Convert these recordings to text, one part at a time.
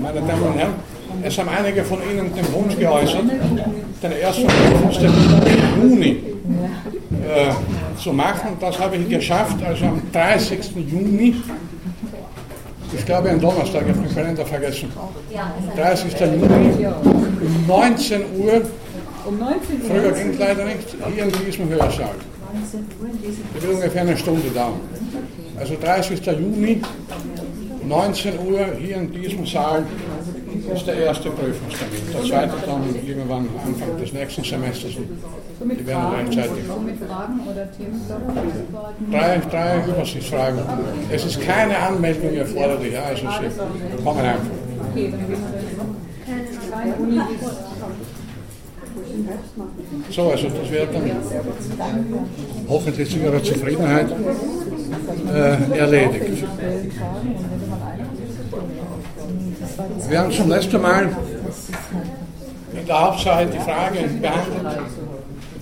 meine Damen und Herren, es haben einige von Ihnen den Wunsch geäußert, den ersten im Juni äh, zu machen. Das habe ich geschafft, also am 30. Juni. Ich glaube, ein Donnerstag, ich habe den Kalender vergessen. 30. Juni, 19 Uhr. Um 19 Uhr? Früher ging es leider nicht, hier in diesem Hörsaal. Das wird ungefähr eine Stunde dauern. Also 30. Juni, 19 Uhr hier in diesem Saal ist der erste Prüfungstermin. Der zweite dann irgendwann Anfang des nächsten Semesters. Die werden rechtzeitig. Drei, drei Übersichtsfragen. Es ist keine Anmeldung erforderlich, also Sie kommen einfach. So, also das wird dann hoffentlich zu Ihrer Zufriedenheit äh, erledigt. Wir haben zum letzten Mal in der Hauptsache die Frage behandelt,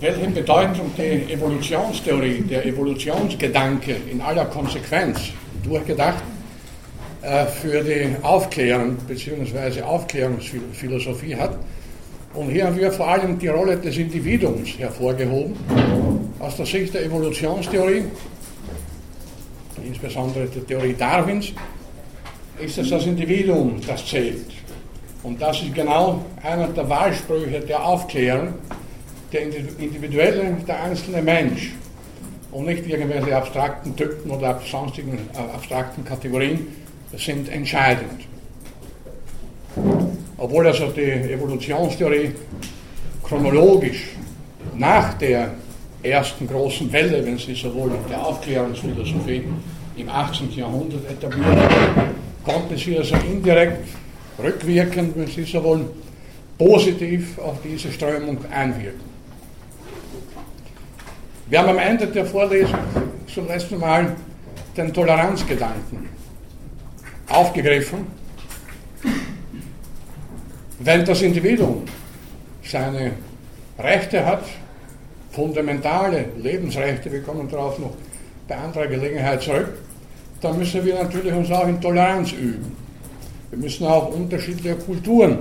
welche Bedeutung die Evolutionstheorie, der Evolutionsgedanke in aller Konsequenz durchgedacht äh, für die Aufklärung bzw. Aufklärungsphilosophie hat. Und hier haben wir vor allem die Rolle des Individuums hervorgehoben, aus der Sicht der Evolutionstheorie, insbesondere der Theorie Darwins, ist es das Individuum, das zählt. Und das ist genau einer der Wahlsprüche der Aufklärung, der individuelle, der einzelne Mensch und nicht irgendwelche abstrakten Typen oder sonstigen äh, abstrakten Kategorien sind entscheidend. Obwohl also die Evolutionstheorie chronologisch nach der ersten großen Welle, wenn Sie so wollen, der Aufklärungsphilosophie im 18. Jahrhundert etabliert konnte sie also indirekt, rückwirkend, wenn Sie so wollen, positiv auf diese Strömung einwirken. Wir haben am Ende der Vorlesung zum letzten Mal den Toleranzgedanken aufgegriffen. Wenn das Individuum seine Rechte hat, fundamentale Lebensrechte, wir kommen darauf noch bei anderer Gelegenheit zurück, dann müssen wir natürlich uns auch in Toleranz üben. Wir müssen auch unterschiedliche Kulturen,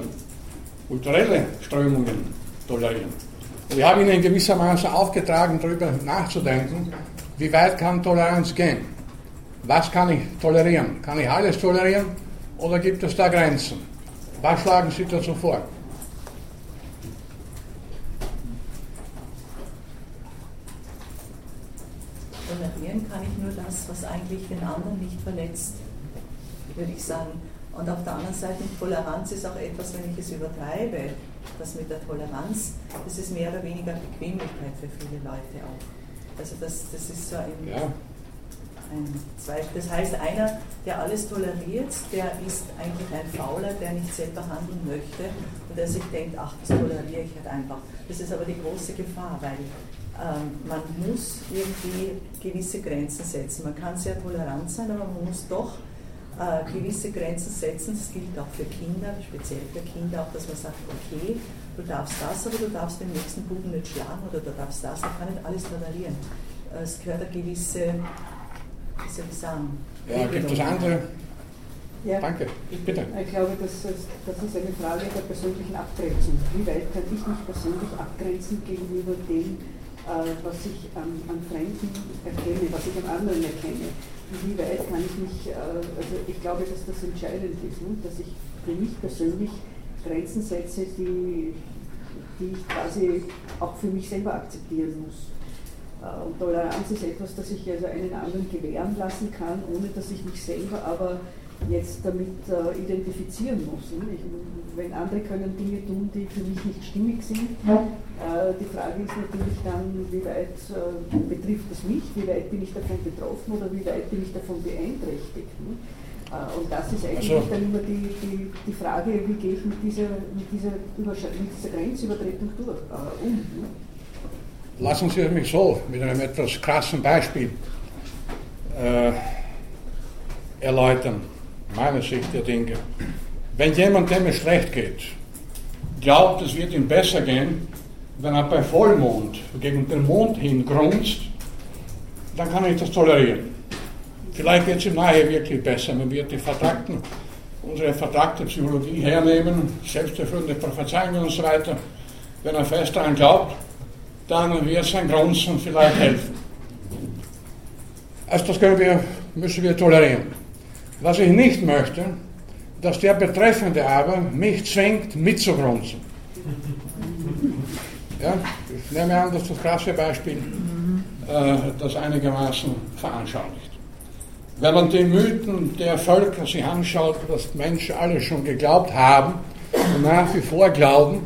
kulturelle Strömungen tolerieren. Und ich habe Ihnen gewissermaßen aufgetragen, darüber nachzudenken, wie weit kann Toleranz gehen? Was kann ich tolerieren? Kann ich alles tolerieren oder gibt es da Grenzen? Was schlagen Sie dazu vor? tolerieren das, was eigentlich den anderen nicht verletzt, würde ich sagen. Und auf der anderen Seite, Toleranz ist auch etwas, wenn ich es übertreibe, das mit der Toleranz, das ist mehr oder weniger Bequemlichkeit für viele Leute auch. Also das, das ist so ein, ja. ein Zweifel. Das heißt, einer, der alles toleriert, der ist eigentlich ein Fauler, der nicht selber handeln möchte und der sich denkt, ach, das toleriere ich halt einfach. Das ist aber die große Gefahr, weil man muss irgendwie gewisse Grenzen setzen. Man kann sehr tolerant sein, aber man muss doch äh, gewisse Grenzen setzen. Das gilt auch für Kinder, speziell für Kinder, auch dass man sagt, okay, du darfst das, aber du darfst den nächsten Buben nicht schlagen oder du darfst das, man kann nicht alles tolerieren. Es gehört eine gewisse, wie soll ich sagen, ja, gibt es andere? Ja, Danke, bitte. Ich glaube, das ist, das ist eine Frage der persönlichen Abgrenzung. Wie weit kann ich mich persönlich abgrenzen gegenüber dem, was ich an, an Fremden erkenne, was ich am anderen erkenne. Wie weit kann ich mich, äh, also ich glaube, dass das entscheidend ist, ne? dass ich für mich persönlich Grenzen setze, die, die ich quasi auch für mich selber akzeptieren muss. Äh, und Toleranz ist etwas, das ich also einen anderen gewähren lassen kann, ohne dass ich mich selber aber jetzt damit äh, identifizieren muss. Ne? Ich, wenn andere können Dinge tun, die für mich nicht stimmig sind, äh, die Frage ist natürlich dann, wie weit äh, betrifft es mich, wie weit bin ich davon betroffen oder wie weit bin ich davon beeinträchtigt. Ne? Äh, und das ist eigentlich also, dann immer die, die, die Frage, wie gehe ich mit dieser, mit dieser, mit dieser Grenzübertretung durch, äh, um. Ne? Lassen Sie mich so mit einem etwas krassen Beispiel äh, erläutern meine Sicht der Dinge. Wenn jemand, dem es schlecht geht, glaubt, es wird ihm besser gehen, wenn er bei Vollmond gegen den Mond hin grunzt, dann kann ich das tolerieren. Vielleicht wird es ihm nachher wirklich besser, man wird die vertragten unsere vertragte Psychologie hernehmen, selbsterfüllende Prophezeiungen und so weiter, wenn er fest daran glaubt, dann wird sein Grunzen vielleicht helfen. Also das wir, müssen wir tolerieren. Was ich nicht möchte, dass der Betreffende aber mich zwingt mitzugrunzen. Ja, ich nehme an, dass das krasse Beispiel äh, das einigermaßen veranschaulicht. Wenn man den Mythen der Völker sich anschaut, dass Menschen alle schon geglaubt haben und nach wie vor glauben,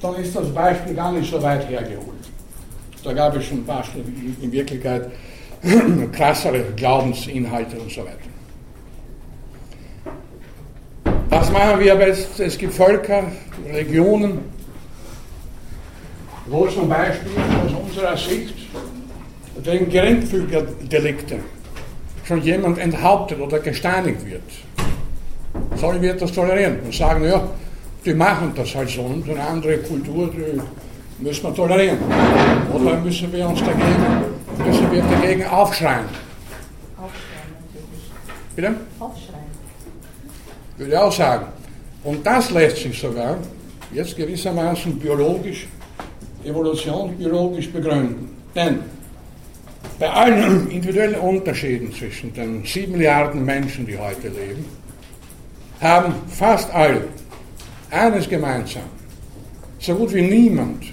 dann ist das Beispiel gar nicht so weit hergeholt. Da gab es schon ein paar Stunden in Wirklichkeit krassere Glaubensinhalte und so weiter. Was machen wir aber jetzt? Es gibt Völker, Regionen, wo zum Beispiel aus unserer Sicht wegen Geringfügerdelikte schon jemand enthauptet oder gesteinigt wird. Sollen wir das tolerieren und sagen, ja, die machen das halt so und eine andere Kultur, die müssen wir tolerieren. Oder müssen wir uns dagegen, müssen wir dagegen aufschreien? Aufschreien natürlich. Bitte? Aufschreien. Würde auch sagen. Und das lässt sich sogar jetzt gewissermaßen biologisch, evolutionsbiologisch begründen. Denn bei allen individuellen Unterschieden zwischen den sieben Milliarden Menschen, die heute leben, haben fast alle eines gemeinsam. So gut wie niemand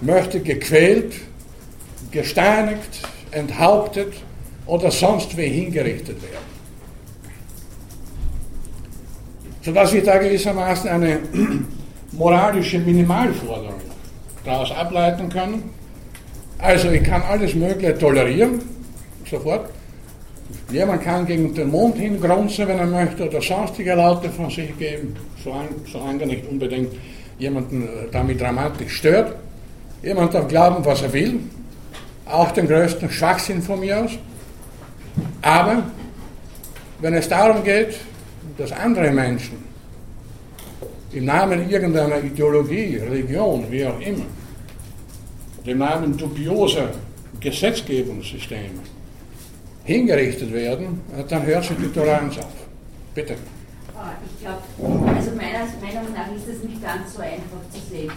möchte gequält, gesteinigt, enthauptet oder sonst wie hingerichtet werden. Sodass wir da gewissermaßen eine moralische Minimalforderung daraus ableiten können. Also ich kann alles Mögliche tolerieren, sofort. Jemand kann gegen den Mond hingrunzen, wenn er möchte, oder sonstige Laute von sich geben, solange er nicht unbedingt jemanden äh, damit dramatisch stört. Jemand darf glauben, was er will, auch den größten Schwachsinn von mir aus. Aber wenn es darum geht, dass andere Menschen im Namen irgendeiner Ideologie, Religion, wie auch immer, im Namen dubioser Gesetzgebungssysteme hingerichtet werden, dann hört sich die Toleranz auf. Bitte. Ah, ich glaube, also meiner Meinung nach ist es nicht ganz so einfach zu sehen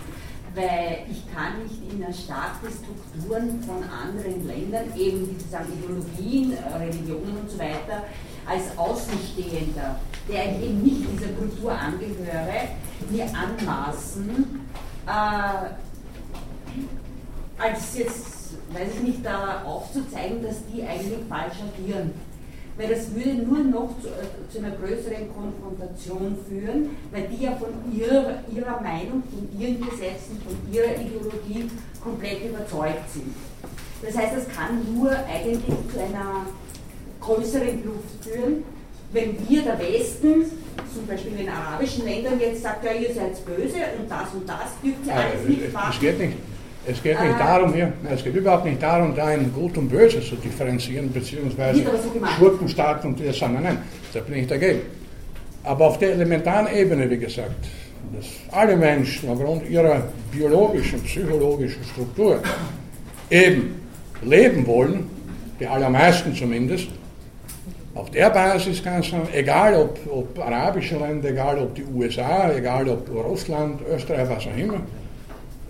weil ich kann nicht in erstarkte Strukturen von anderen Ländern, eben wie Sie sagen, Ideologien, Religionen und so weiter, als Außenstehender, der ich eben nicht dieser Kultur angehöre, mir anmaßen, äh, als jetzt, weiß ich nicht, da aufzuzeigen, dass die eigentlich falsch agieren weil das würde nur noch zu, äh, zu, einer größeren Konfrontation führen, weil die ja von ihrer, ihrer Meinung, von ihren Gesetzen, von ihrer Ideologie komplett überzeugt sind. Das heißt, das kann nur eigentlich zu einer größeren Kluft führen, wenn wir, der Westen, zum Beispiel in den arabischen Ländern, jetzt sagt, ja, ihr seid böse und das und das dürft ihr alles nicht machen. Das geht nicht. Es geht nicht ah. darum, hier, es geht überhaupt nicht darum, da in Gut und Böse zu differenzieren, beziehungsweise Schurkenstaat und das sagen, nein, da bin ich dagegen. Aber auf der elementaren Ebene, wie gesagt, dass alle Menschen aufgrund ihrer biologischen, psychologischen Struktur eben leben wollen, die allermeisten zumindest, auf der Basis kann es sein, egal ob, ob arabische Länder, egal ob die USA, egal ob Russland, Österreich, was auch immer,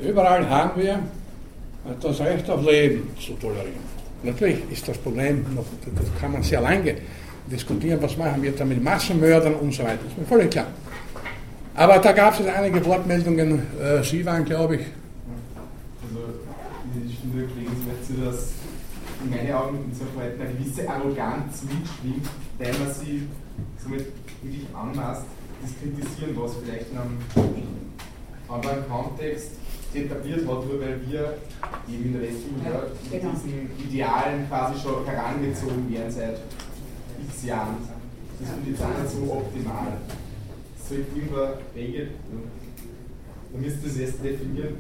Überall haben wir das Recht auf Leben zu tolerieren. Natürlich ist das Problem, noch, das kann man sehr lange diskutieren, was machen wir da mit Massenmördern und so weiter. Das ist mir völlig klar. Aber da gab es einige Wortmeldungen. Äh, Sie waren, glaube ich. Also, ich stimme wirklich dazu, dass in meinen Augen in so Verhalten eine gewisse Arroganz mitschwingt, weil man sie somit wirklich anmaßt, das Kritisieren, was vielleicht in einem anderen Kontext etabliert hat, nur weil wir eben in der westlichen Welt mit genau. diesen Idealen quasi schon herangezogen werden seit x Jahren. Das finde ich jetzt nicht so optimal. Es sollte irgendwann Regel, man müsste es erst definieren,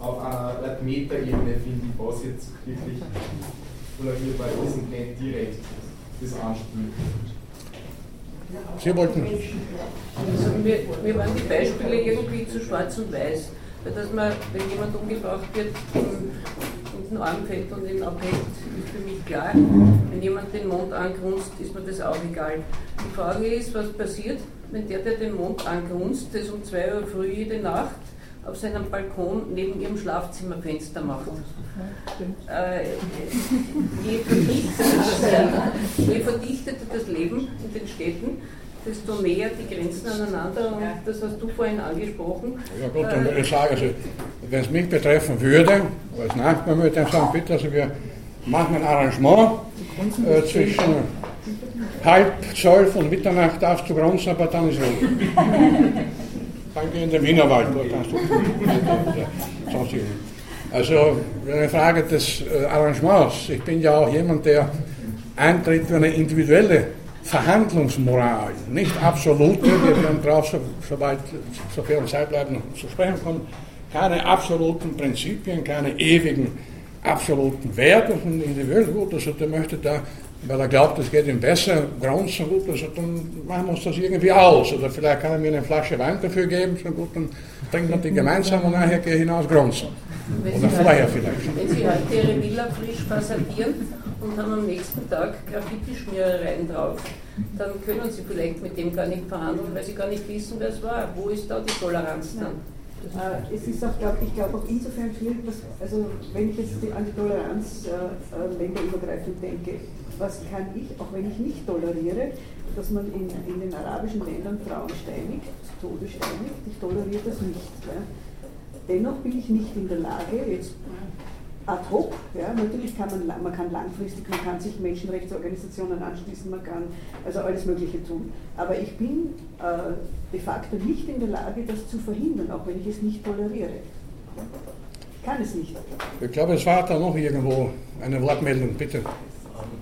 auf einer Metaebene, finde ich, was jetzt wirklich tolerierbar ist und nicht direkt das anspült. Sie wollten. Also mir, mir waren die Beispiele irgendwie zu schwarz und weiß dass man, wenn jemand umgebracht wird, in den Arm fällt und ihn abhängt, ist für mich klar. Wenn jemand den Mond angrunzt, ist mir das auch egal. Die Frage ist, was passiert, wenn der, der den Mond angrunzt, das um 2 Uhr früh jede Nacht auf seinem Balkon neben ihrem Schlafzimmerfenster macht. Äh, je, verdichteter, je verdichteter das Leben in den Städten, desto näher die Grenzen aneinander und das hast du vorhin angesprochen. Ja gut, dann würde ich sagen, also, wenn es mich betreffen würde, als Nachbar würde ich sagen, bitte, also wir machen ein Arrangement äh, zwischen halb zwölf und Mitternacht darfst du grunzen, aber dann ist Ruhe. geh in den Wienerwald, Also eine Frage des äh, Arrangements. Ich bin ja auch jemand, der eintritt für eine individuelle Verhandlungsmoral, nicht absolute, wir werden darauf, so, soweit, sofern Zeit bleiben, zu sprechen kommen, keine absoluten Prinzipien, keine ewigen absoluten Werte von individuell gut, also der möchte da, weil er glaubt, es geht ihm besser, grunzen gut, also dann machen wir uns das irgendwie aus, oder vielleicht kann er mir eine Flasche Wein dafür geben, so gut, dann trinken wir die gemeinsam und nachher gehe ich hinaus grunzen. Oder vorher vielleicht. Wenn Sie heute Ihre Villa frisch fassadieren, und haben am nächsten Tag Graffiti-Schmierereien drauf, dann können sie vielleicht mit dem gar nicht verhandeln, weil sie gar nicht wissen, wer es war. Wo ist da die Toleranz dann? Äh, es ist auch, glaub, ich glaube, auch insofern schwierig, dass, also wenn ich jetzt an die Toleranz äh, äh, länderübergreifend denke, was kann ich, auch wenn ich nicht toleriere, dass man in, in den arabischen Ländern Frauen steinigt, zu Tode steinigt, ich toleriere das nicht. Ja. Dennoch bin ich nicht in der Lage, jetzt ad hoc. Ja, natürlich kann man, man kann langfristig, man kann sich Menschenrechtsorganisationen anschließen, man kann also alles Mögliche tun. Aber ich bin äh, de facto nicht in der Lage, das zu verhindern, auch wenn ich es nicht toleriere. Ich kann es nicht. Ich glaube, es war da noch irgendwo eine Wortmeldung, bitte.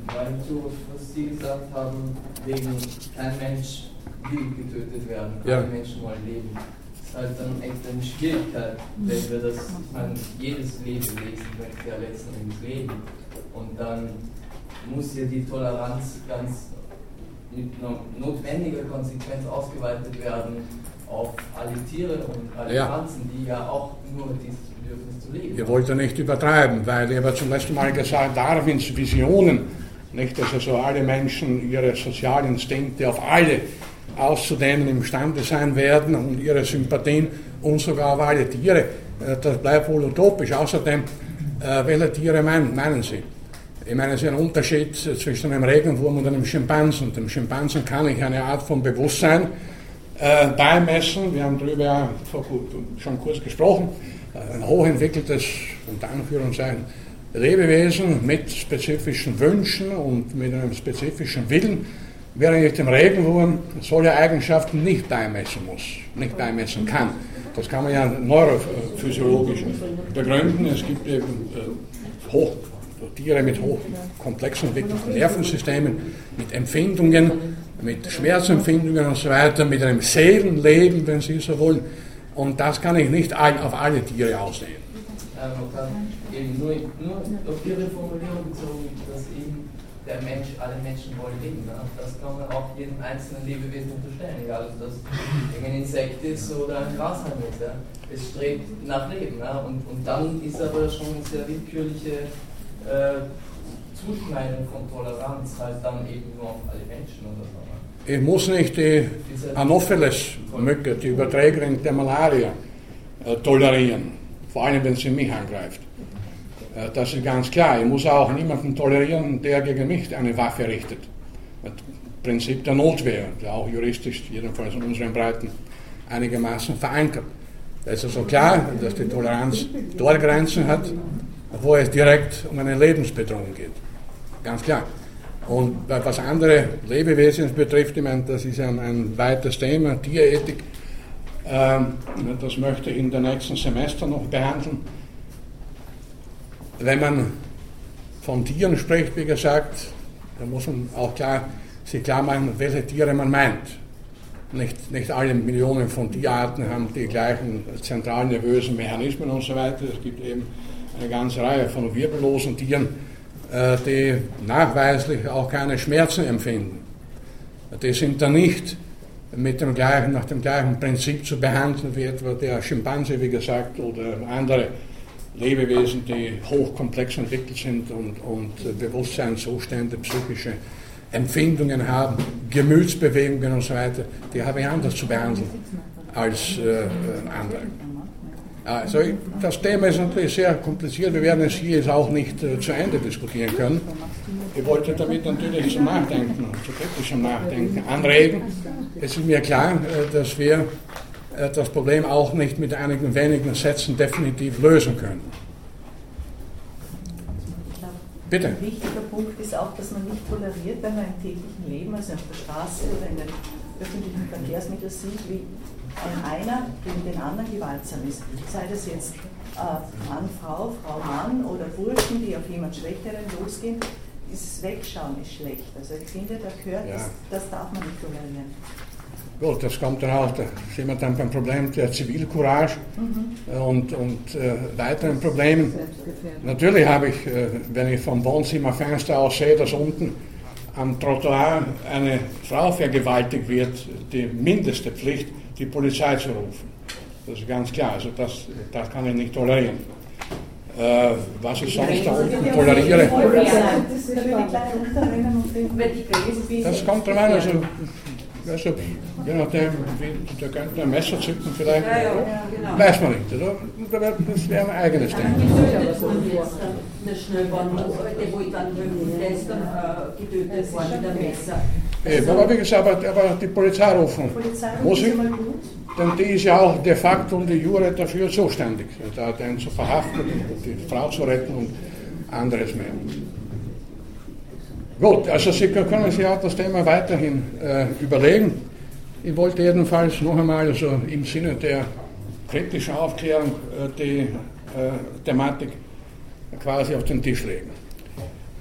Weil zu, was Sie gesagt haben, wegen kein Mensch will getötet werden, alle ja. Menschen wollen leben halt dann echt eine Schwierigkeit, wenn wir das, ich meine, jedes Lebewesen möchte ja letzten Endes leben. Und dann muss ja die Toleranz ganz mit notwendiger Konsequenz ausgeweitet werden auf alle Tiere und alle ja. Pflanzen, die ja auch nur dieses Bedürfnis zu leben Ihr wollt ja nicht übertreiben, weil ihr habt zum letzten Mal gesagt, Darwins Visionen, nicht, dass also alle Menschen ihre Sozialinstinkte auf alle auszudehnen imstande sein werden und ihre Sympathien und sogar auf alle Tiere. Äh, das bleibt wohl utopisch. Außerdem, äh, welche Tiere meinen, meinen Sie? Ich meine, es ist ein Unterschied zwischen einem Regenwurm und einem Schimpansen. Dem Schimpansen kann ich eine Art von Bewusstsein äh, beimessen. Wir haben darüber ja schon kurz gesprochen. Äh, ein hochentwickeltes, unter Anführungszeichen, Lebewesen mit spezifischen Wünschen und mit einem spezifischen Willen während ich dem Regenwurm solche Eigenschaften nicht beimessen muss, nicht beimessen kann. Das kann man ja neurophysiologisch begründen. Es gibt eben äh, hoch, Tiere mit hochkomplex entwickelten Nervensystemen, mit Empfindungen, mit Schmerzempfindungen und so weiter, mit einem Seelenleben, wenn Sie so wollen. Und das kann ich nicht auf alle Tiere ausnehmen. man kann eben nur, nur auf Ihre Formulierung bezogen, dass eben der Mensch, alle Menschen wollen leben. Ne? Das kann man auch jedem einzelnen Lebewesen unterstellen, egal ob das ein Insekt ist oder ein Grashalm ist. Ja? Es strebt nach Leben. Ja? Und, und dann ist aber schon eine sehr willkürliche äh, Zuschneidung von Toleranz halt dann eben nur auf alle Menschen oder so. Ne? Ich muss nicht die Anopheles-Mücke, die Überträgerin der Malaria, äh, tolerieren, vor allem wenn sie mich angreift. Das ist ganz klar. Ich muss auch niemanden tolerieren, der gegen mich eine Waffe richtet. Das Prinzip der Notwehr, der auch juristisch, jedenfalls in unseren Breiten, einigermaßen verankert. Es ist also klar, dass die Toleranz dort Grenzen hat, wo es direkt um eine Lebensbedrohung geht. Ganz klar. Und was andere Lebewesen betrifft, ich meine, das ist ein, ein weites Thema, Tierethik, ähm, das möchte ich in den nächsten Semester noch behandeln wenn man von Tieren spricht, wie gesagt, dann muss man auch klar, sich klar machen, welche Tiere man meint. Nicht, nicht alle Millionen von Tierarten haben die gleichen zentralen nervösen Mechanismen und so weiter. Es gibt eben eine ganze Reihe von wirbellosen Tieren, äh, die nachweislich auch keine Schmerzen empfinden. Die sind dann nicht mit dem gleichen, nach dem gleichen Prinzip zu behandeln wie etwa der Schimpanse, wie gesagt, oder andere Lebewesen, die hochkomplex entwickelt sind und, und Bewusstseinszustände, psychische Empfindungen haben, Gemütsbewegungen und so weiter, die habe ich anders zu behandeln als äh, andere. Also das Thema ist natürlich sehr kompliziert. Wir werden es hier jetzt auch nicht äh, zu Ende diskutieren können. Ich wollte damit natürlich zum Nachdenken, zu kritischem Nachdenken anregen. Es ist mir klar, äh, dass wir äh, das Problem auch nicht mit einigen wenigen Sätzen definitiv lösen können. Bitte. Ein wichtiger Punkt ist auch, dass man nicht toleriert, wenn man im täglichen Leben, also auf der Straße oder in den öffentlichen Verkehrsmitteln sieht, wie einer gegen den anderen gewaltsam ist. Sei das jetzt äh, Mann, Frau, Frau, Mann oder Burschen, die auf jemand Schwächeren losgehen. Dieses Wegschauen ist schlecht. Also ich finde, da gehört, ja. das, das darf man nicht tolerieren. Gut, das kommt dann auch, da sind wir dann beim Problem der Zivilcourage mhm. und, und äh, weiteren Problemen. Natürlich habe ich, äh, wenn ich vom Wohnzimmerfenster aus sehe, dass unten am Trottoir eine Frau vergewaltigt wird, die mindeste Pflicht, die Polizei zu rufen. Das ist ganz klar, also das, das kann ich nicht tolerieren. Äh, was ich sonst da unten toleriere. Das kommt dran, also also, je nachdem, wie, der könnte ein Messer zücken vielleicht. Ja, ja, genau. Weiß man nicht, oder? Das wäre ein eigenes Ding. Eine Schnellbahn, wo ich dann äh, getötet worden mit einem Messer. Eben, aber wie gesagt, aber, aber die Polizei rufen. Muss ich, denn die ist ja auch de facto und die Jure dafür zuständig, da den zu verhaften und die Frau zu retten und anderes mehr. Gut, also Sie können sich auch das Thema weiterhin äh, überlegen. Ich wollte jedenfalls noch einmal also im Sinne der kritischen Aufklärung äh, die äh, Thematik quasi auf den Tisch legen.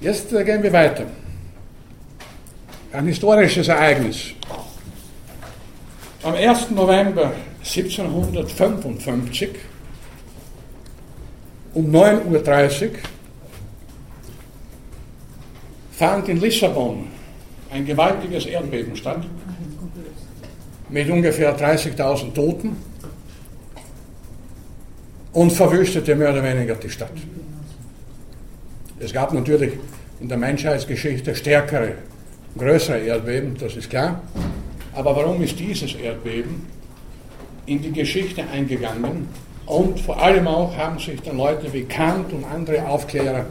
Jetzt äh, gehen wir weiter. Ein historisches Ereignis. Am 1. November 1755 um 9.30 Uhr fand in Lissabon ein gewaltiges Erdbeben statt mit ungefähr 30.000 Toten und verwüstete mehr oder weniger die Stadt. Es gab natürlich in der Menschheitsgeschichte stärkere, größere Erdbeben, das ist klar. Aber warum ist dieses Erdbeben in die Geschichte eingegangen? Und vor allem auch haben sich dann Leute wie Kant und andere Aufklärer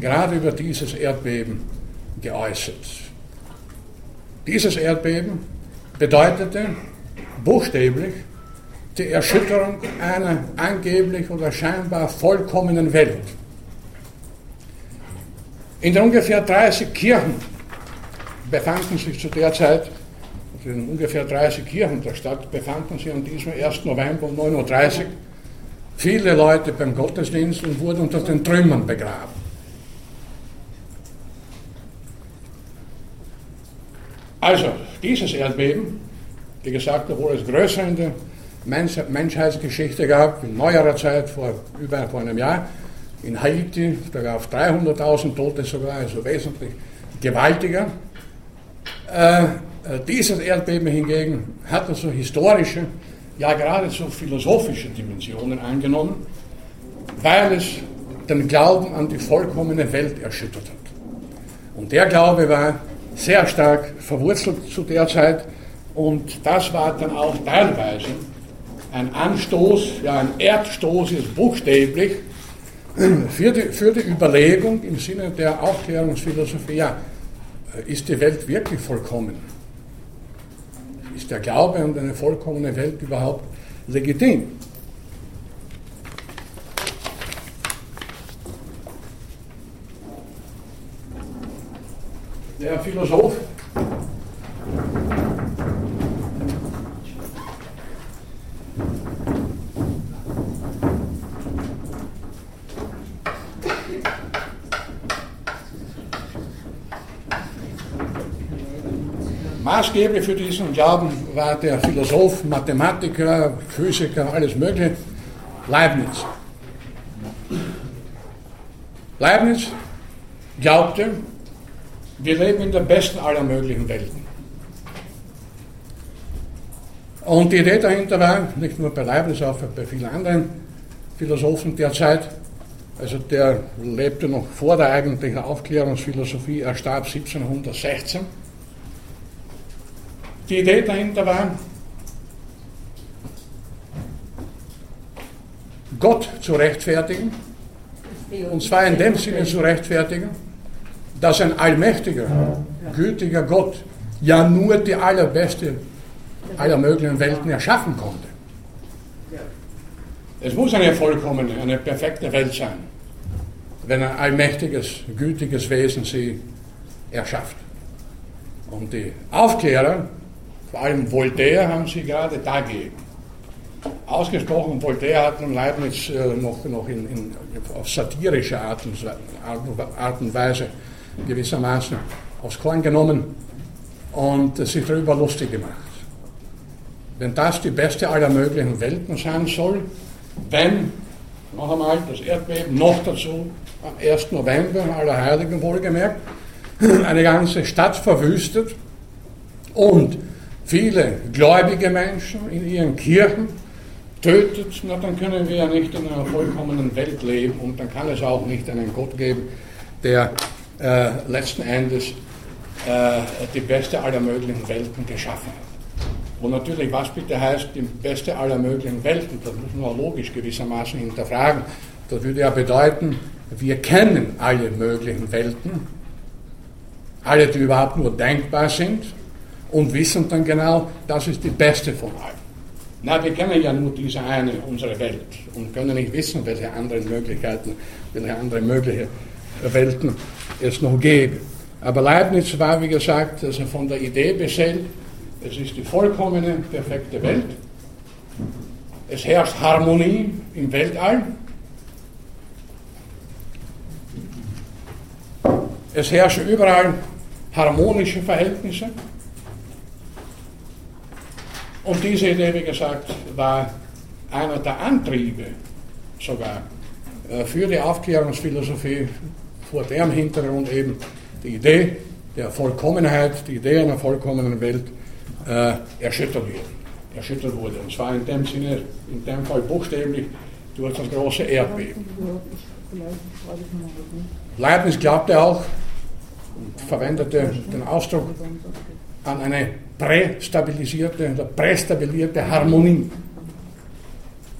gerade über dieses Erdbeben geäußert. Dieses Erdbeben bedeutete buchstäblich die Erschütterung einer angeblich oder scheinbar vollkommenen Welt. In den ungefähr 30 Kirchen befanden sich zu der Zeit, also in ungefähr 30 Kirchen der Stadt, befanden sich an diesem 1. November um 9.30 Uhr viele Leute beim Gottesdienst und wurden unter den Trümmern begraben. Also, dieses Erdbeben, wie gesagt, obwohl es größer in der Menschheitsgeschichte gab, in neuerer Zeit, vor über vor einem Jahr, in Haiti, da gab es 300.000 Tote sogar, also wesentlich gewaltiger. Äh, äh, dieses Erdbeben hingegen hat also historische, ja geradezu philosophische Dimensionen angenommen, weil es den Glauben an die vollkommene Welt erschüttert hat. Und der Glaube war, sehr stark verwurzelt zu der Zeit und das war dann auch teilweise ein Anstoß, ja ein Erdstoß ist buchstäblich für die, für die Überlegung im Sinne der Aufklärungsphilosophie, ja, ist die Welt wirklich vollkommen? Ist der Glaube an eine vollkommene Welt überhaupt legitim? Der Philosoph Maßgeblich für diesen Glauben war der Philosoph, Mathematiker, Physiker, alles Mögliche, Leibniz. Leibniz glaubte, wir leben in der besten aller möglichen Welten. Und die Idee dahinter war, nicht nur bei Leibniz, auch bei vielen anderen Philosophen der Zeit, also der lebte noch vor der eigentlichen Aufklärungsphilosophie, er starb 1716, Die Idee dahinter war, Gott zu rechtfertigen, und zwar in dem Sinne zu rechtfertigen, dass ein allmächtiger, gütiger Gott ja nur die allerbeste aller möglichen Welten erschaffen konnte. Es muss eine vollkommene, eine perfekte Welt sein, wenn ein allmächtiges, gütiges Wesen sie erschafft. Und die Aufklärer, vor allem Voltaire, haben sie gerade dagegen ausgesprochen. Voltaire hat nun Leibniz äh, noch, noch in, in, auf satirische Art und, Art und Weise gewissermaßen aufs Korn genommen und sich darüber lustig gemacht. Wenn das die beste aller möglichen Welten sein soll, wenn, noch einmal, das Erdbeben noch dazu am 1. November, aller Heiligen wohlgemerkt, eine ganze Stadt verwüstet und viele gläubige Menschen in ihren Kirchen tötet, na, dann können wir ja nicht in einer vollkommenen Welt leben und dann kann es auch nicht einen Gott geben, der äh, letzten Endes äh, die beste aller möglichen Welten geschaffen hat. Und natürlich, was bitte heißt, die beste aller möglichen Welten, das muss man logisch gewissermaßen hinterfragen. Das würde ja bedeuten, wir kennen alle möglichen Welten, alle, die überhaupt nur denkbar sind, und wissen dann genau, das ist die beste von allen. Na, wir kennen ja nur diese eine, unsere Welt, und können nicht wissen, welche anderen Möglichkeiten, welche andere mögliche Welten es noch gäbe. Aber Leibniz war, wie gesagt, also von der Idee beseelt, es ist die vollkommene, perfekte Welt. Es herrscht Harmonie im Weltall. Es herrschen überall harmonische Verhältnisse. Und diese Idee, wie gesagt, war einer der Antriebe sogar äh, für die Aufklärungsphilosophie, vor deren Hintergrund eben die Idee der Vollkommenheit, die Idee einer vollkommenen Welt äh, erschüttert wird. Erschüttert wurde. Und zwar in dem Sinne, in dem Fall buchstäblich durch das große Erdbeben. Leibniz glaubte auch und verwendete den Ausdruck an eine prästabilisierte oder prästabilierte Harmonie.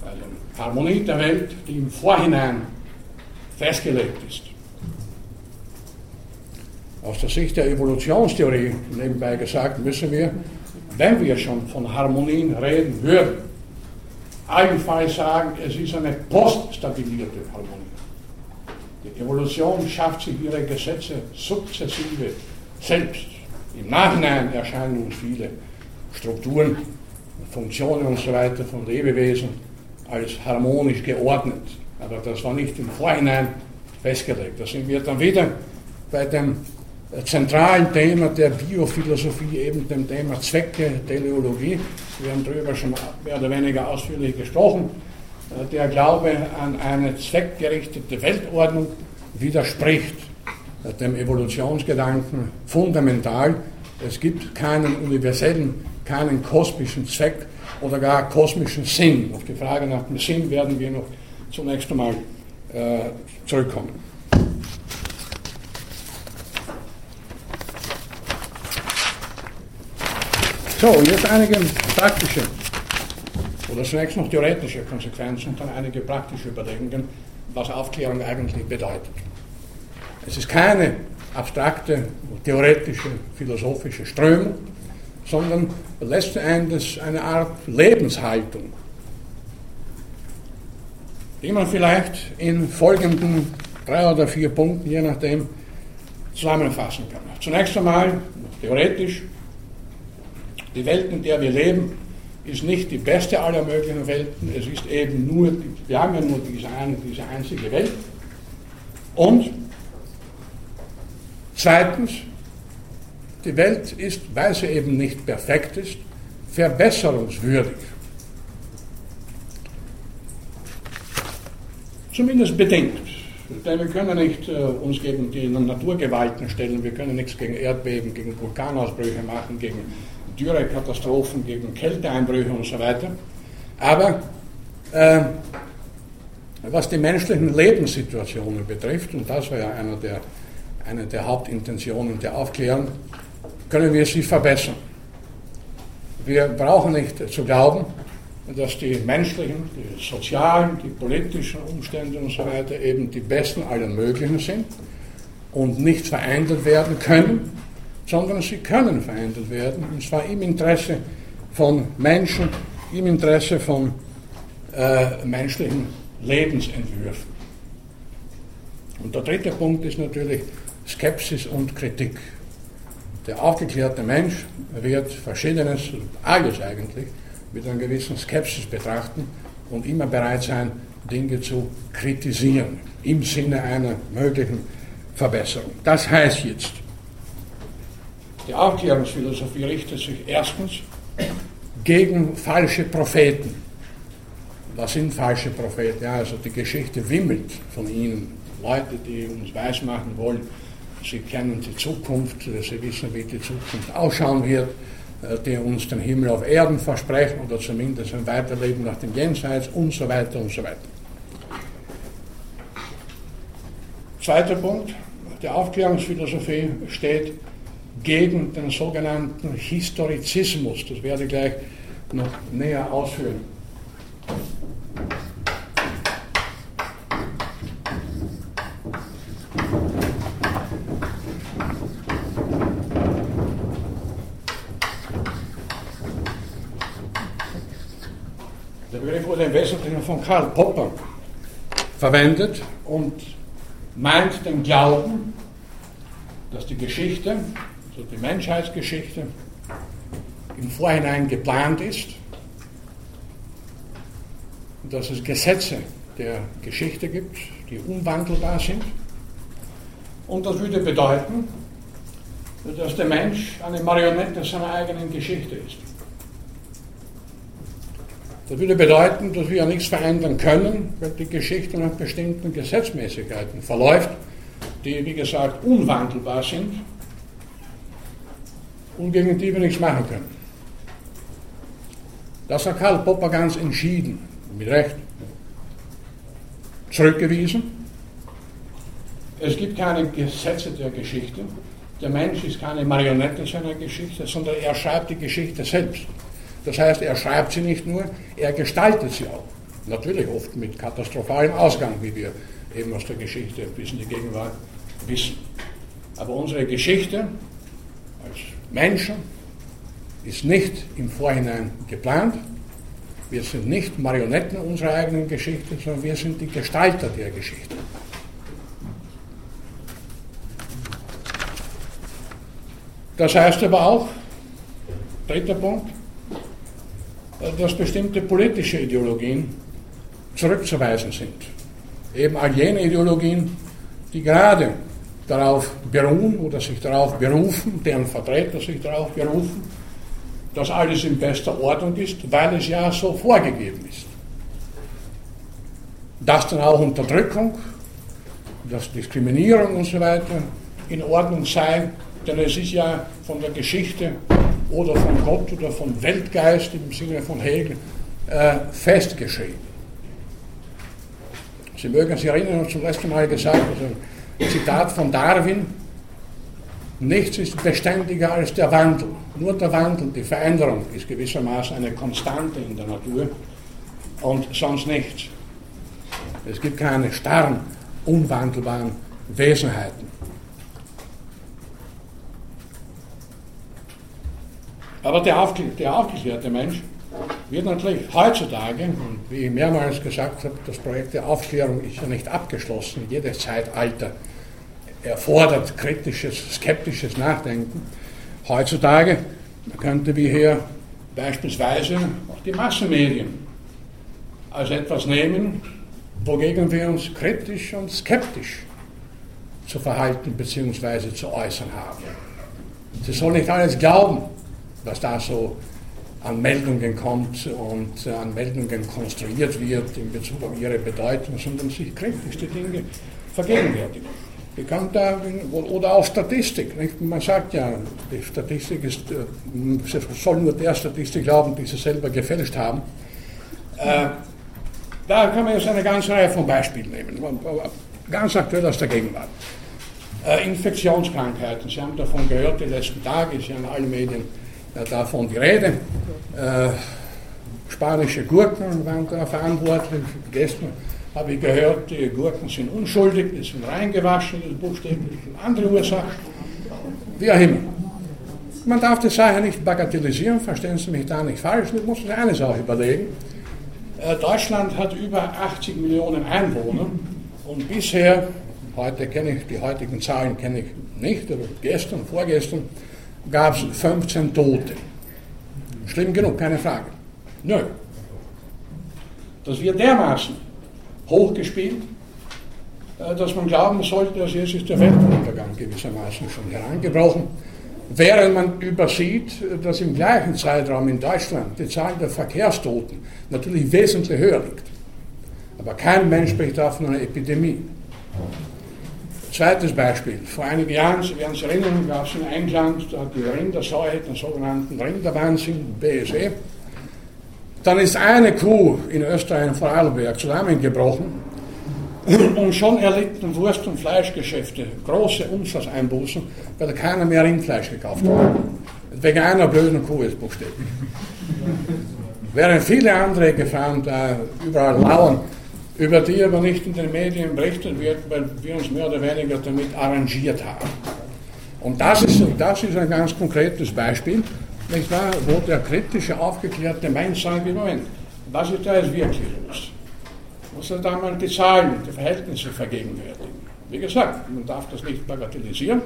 Also Harmonie der Welt, die im Vorhinein festgelegt ist. Aus der Sicht der Evolutionstheorie, nebenbei gesagt, müssen wir, wenn wir schon von Harmonien reden würden, allenfalls sagen, es ist eine poststabilierte Harmonie. Die Evolution schafft sich ihre Gesetze sukzessive selbst. Im Nachhinein erscheinen uns viele Strukturen, Funktionen und so weiter von Lebewesen als harmonisch geordnet. Aber das war nicht im Vorhinein festgelegt. Da sind wir dann wieder bei dem zentralen Thema der Biophilosophie, eben dem Thema Zwecke, Teleologie. Wir haben darüber schon mehr oder weniger ausführlich gesprochen. Äh, der Glaube an eine zweckgerichtete Weltordnung widerspricht äh, dem Evolutionsgedanken fundamental. Es gibt keinen universellen, keinen kosmischen Zweck oder gar kosmischen Sinn. Auf die Frage nach dem Sinn werden wir noch zunächst einmal äh, zurückkommen. So, jetzt einige praktische oder zunächst noch theoretische Konsequenzen und dann einige praktische Überlegungen, was Aufklärung eigentlich bedeutet. Es ist keine abstrakte, theoretische, philosophische Strömung, sondern letzten Endes eine Art Lebenshaltung, die man vielleicht in folgenden drei oder vier Punkten, je nachdem, zusammenfassen kann. Zunächst einmal, theoretisch, die Welt, in der wir leben, ist nicht die beste aller möglichen Welten. Es ist eben nur, wir haben ja nur diese, eine, diese einzige Welt. Und zweitens, die Welt ist, weil sie eben nicht perfekt ist, verbesserungswürdig. Zumindest bedingt. Denn wir können nicht äh, uns gegen die Naturgewalten stellen, wir können nichts gegen Erdbeben, gegen Vulkanausbrüche machen, gegen Dürrekatastrophen, gegen Kälteeinbrüche und so weiter. Aber äh, was die menschlichen Lebenssituationen betrifft, und das war ja einer der, eine der Hauptintentionen der Aufklärung, können wir sie verbessern. Wir brauchen nicht zu glauben, dass die menschlichen, die sozialen, die politischen Umstände und so weiter eben die besten aller möglichen sind und nicht verändert werden können, sondern sie können verändert werden, und zwar im Interesse von Menschen, im Interesse von äh, menschlichen Lebensentwürfen. Und der dritte Punkt ist natürlich Skepsis und Kritik. Der aufgeklärte Mensch wird Verschiedenes, alles eigentlich, mit einer gewissen Skepsis betrachten und immer bereit sein, Dinge zu kritisieren im Sinne einer möglichen Verbesserung. Das heißt jetzt, die Aufklärungsphilosophie richtet sich erstens gegen falsche Propheten. Was sind falsche Propheten? Ja, also die Geschichte wimmelt von ihnen. Leute, die uns weismachen wollen, sie kennen die Zukunft, sie wissen, wie die Zukunft ausschauen wird, äh, die uns den Himmel auf Erden versprechen oder zumindest ein Weiterleben nach dem Jenseits und so weiter und so weiter. Zweiter Punkt, die Aufklärungsphilosophie steht gegen den sogenannten Historizismus. Das werde ich gleich noch näher ausführen. Der Begriff wurde im Wesentlichen von Karl Popper verwendet und meint den Glauben, dass die Geschichte, also die Menschheitsgeschichte, im Vorhinein geplant ist dass es Gesetze der Geschichte gibt, die unwandelbar sind. Und das würde bedeuten, dass der Mensch eine Marionette seiner eigenen Geschichte ist. Das würde bedeuten, dass wir ja nichts verändern können, weil die Geschichte nach bestimmten Gesetzmäßigkeiten verläuft, die, wie gesagt, unwandelbar sind und gegen die wir nichts machen können. Das hat Karl Popper ganz entschieden, mit Recht, zurückgewiesen. Es gibt keine Gesetze der Geschichte. Der Mensch ist keine Marionette seiner Geschichte, sondern er schreibt die Geschichte selbst. Das heißt, er schreibt sie nicht nur, er gestaltet sie auch. Natürlich oft mit katastrophalem Ausgang, wie wir eben aus der Geschichte bis in die Gegenwart wissen. Aber unsere Geschichte als Menschen ist nicht im Vorhinein geplant. Wir sind nicht Marionetten unserer eigenen Geschichte, sondern wir sind die Gestalter der Geschichte. Das heißt aber auch, dritter Punkt, dass bestimmte politische Ideologien zurückzuweisen sind. Eben all jene Ideologien, die gerade darauf beruhen oder sich darauf berufen, deren Vertreter sich darauf berufen, dass alles in bester Ordnung ist, weil es ja so vorgegeben ist. Dass dann auch Unterdrückung, dass Diskriminierung und so weiter in Ordnung sei, denn es ist ja von der Geschichte oder von Gott oder vom Weltgeist im Sinne von Hegel äh, festgeschrieben. Sie mögen sich erinnern, ich habe zum letzten Mal gesagt, also Zitat von Darwin, nichts ist beständiger als der Wandel. Nur der Wandel, die Veränderung ist gewissermaßen eine Konstante in der Natur und sonst nichts. Es gibt keine starren, unwandelbaren Wesenheiten. Aber der, aufge der aufgeklärte Mensch wird natürlich heutzutage, und wie ich mehrmals gesagt habe, das Projekt der Aufklärung ist ja nicht abgeschlossen, jedes Zeitalter erfordert kritisches, skeptisches Nachdenken. Heutzutage könnte wir hier beispielsweise auch die Massenmedien als etwas nehmen, wogegen wir uns kritisch und skeptisch zu verhalten bzw. zu äußern haben. Sie sollen nicht alles glauben, was da so an Meldungen kommt und an Meldungen konstruiert wird in Bezug auf ihre Bedeutung, sondern sich kritisch die Dinge vergegenwärtigen. Da, oder auch Statistik. Nicht? Man sagt ja, die Statistik ist, äh, sie soll nur der Statistik glauben, die sie selber gefälscht haben. Äh, da kann man jetzt eine ganze Reihe von Beispielen nehmen. Ganz aktuell aus der Gegenwart. Äh, Infektionskrankheiten, Sie haben davon gehört, die letzten Tage ist ja in allen Medien davon die Rede. Äh, spanische Gurken waren da verantwortlich. Gestern habe ich gehört, die Gurken sind unschuldig, die sind reingewaschen, das buchstäblich andere Ursache. Wie auch immer. Man darf die Sache nicht bagatellisieren, verstehen Sie mich da nicht falsch, ich muss sich eine Sache überlegen. Äh, Deutschland hat über 80 Millionen Einwohner und bisher, heute kenne ich, die heutigen Zahlen kenne ich nicht, aber gestern, vorgestern, gab es 15 Tote. Schlimm genug, keine Frage. Nö. Das wird dermaßen hochgespielt, äh, dass man glauben sollte, dass jetzt der Weltuntergang gewissermaßen schon herangebrochen. Während man übersieht, dass im gleichen Zeitraum in Deutschland die Zahl der Verkehrstoten natürlich wesentlich höher liegt. Aber kein Mensch spricht da von einer Epidemie. Zweites Beispiel. Vor einigen Jahren, Sie werden sich erinnern, gab es in England da die Rindersäue, den sogenannten Rinderwahnsinn, BSE. Dann ist eine Kuh in Österreich, in Vorarlberg, zusammengebrochen und schon erlitten Wurst- und Fleischgeschäfte große Umsatzeinbußen, weil keiner mehr Rindfleisch gekauft hat. Wegen einer blöden Kuh ist buchstäblich. Während viele andere Gefahren da überall lauern, über die aber nicht in den Medien berichtet wird, weil wir uns mehr oder weniger damit arrangiert haben. Und das ist, das ist ein ganz konkretes Beispiel, nicht wahr, wo der kritische, aufgeklärte Mensch sagt, Moment, was ist da jetzt wirklich los? Muss er da mal die Zahlen, die Verhältnisse vergegenwärtigen. Wie gesagt, man darf das nicht bagatellisieren.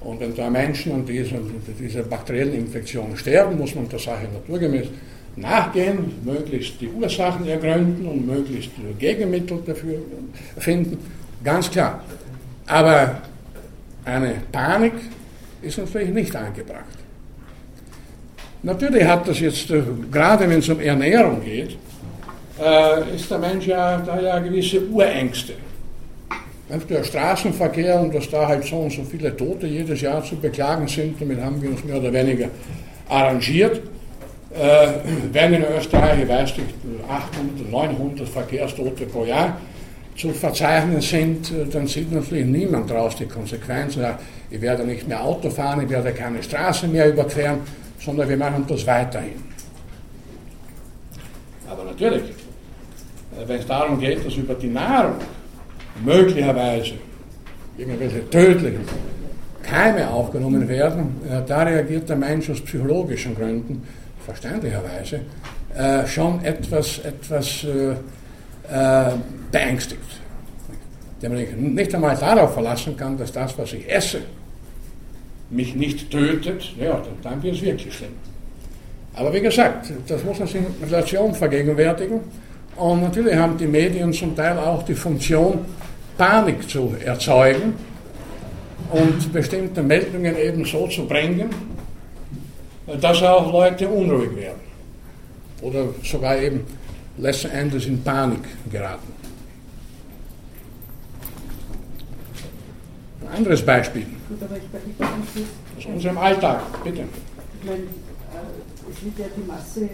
Und wenn da Menschen an dieser, dieser bakteriellen Infektion sterben, muss man der Sache naturgemäß nachgehen, möglichst die Ursachen ergründen und möglichst Gegenmittel dafür finden. Ganz klar. Aber eine Panik ist natürlich nicht angebracht. Natürlich hat das jetzt, äh, gerade wenn es um Ernährung geht, äh, ist der Mensch ja da ja gewisse Urängste. Der Straßenverkehr und dass da halt so und so viele Tote jedes Jahr zu beklagen sind, damit haben wir uns mehr oder weniger arrangiert. Äh, wenn in Österreich, ich weiß nicht, 800, 900 Verkehrstote pro Jahr zu verzeichnen sind, äh, dann sieht natürlich niemand daraus die Konsequenzen. Ich werde nicht mehr Auto fahren, ich werde keine Straße mehr überqueren, sondern wir machen das weiterhin. Aber natürlich, äh, wenn es darum geht, dass über die Nahrung möglicherweise irgendwelche tödlichen Keime aufgenommen werden, äh, da reagiert der Mensch aus psychologischen Gründen, verständlicherweise, äh, schon etwas, etwas beängstigt. Der man nicht einmal darauf verlassen kann, dass das, was ich esse, mich nicht tötet, ja, dann wird es wirklich schlimm. Aber wie gesagt, das muss man sich in Relation vergegenwärtigen. Und natürlich haben die Medien zum Teil auch die Funktion, Panik zu erzeugen und bestimmte Meldungen eben so zu bringen, dass auch Leute unruhig werden oder sogar eben letzten Endes in Panik geraten. Ein anderes Beispiel. Aus unserem Alltag, bitte. Ich meine, äh, es wird ja die Masse äh,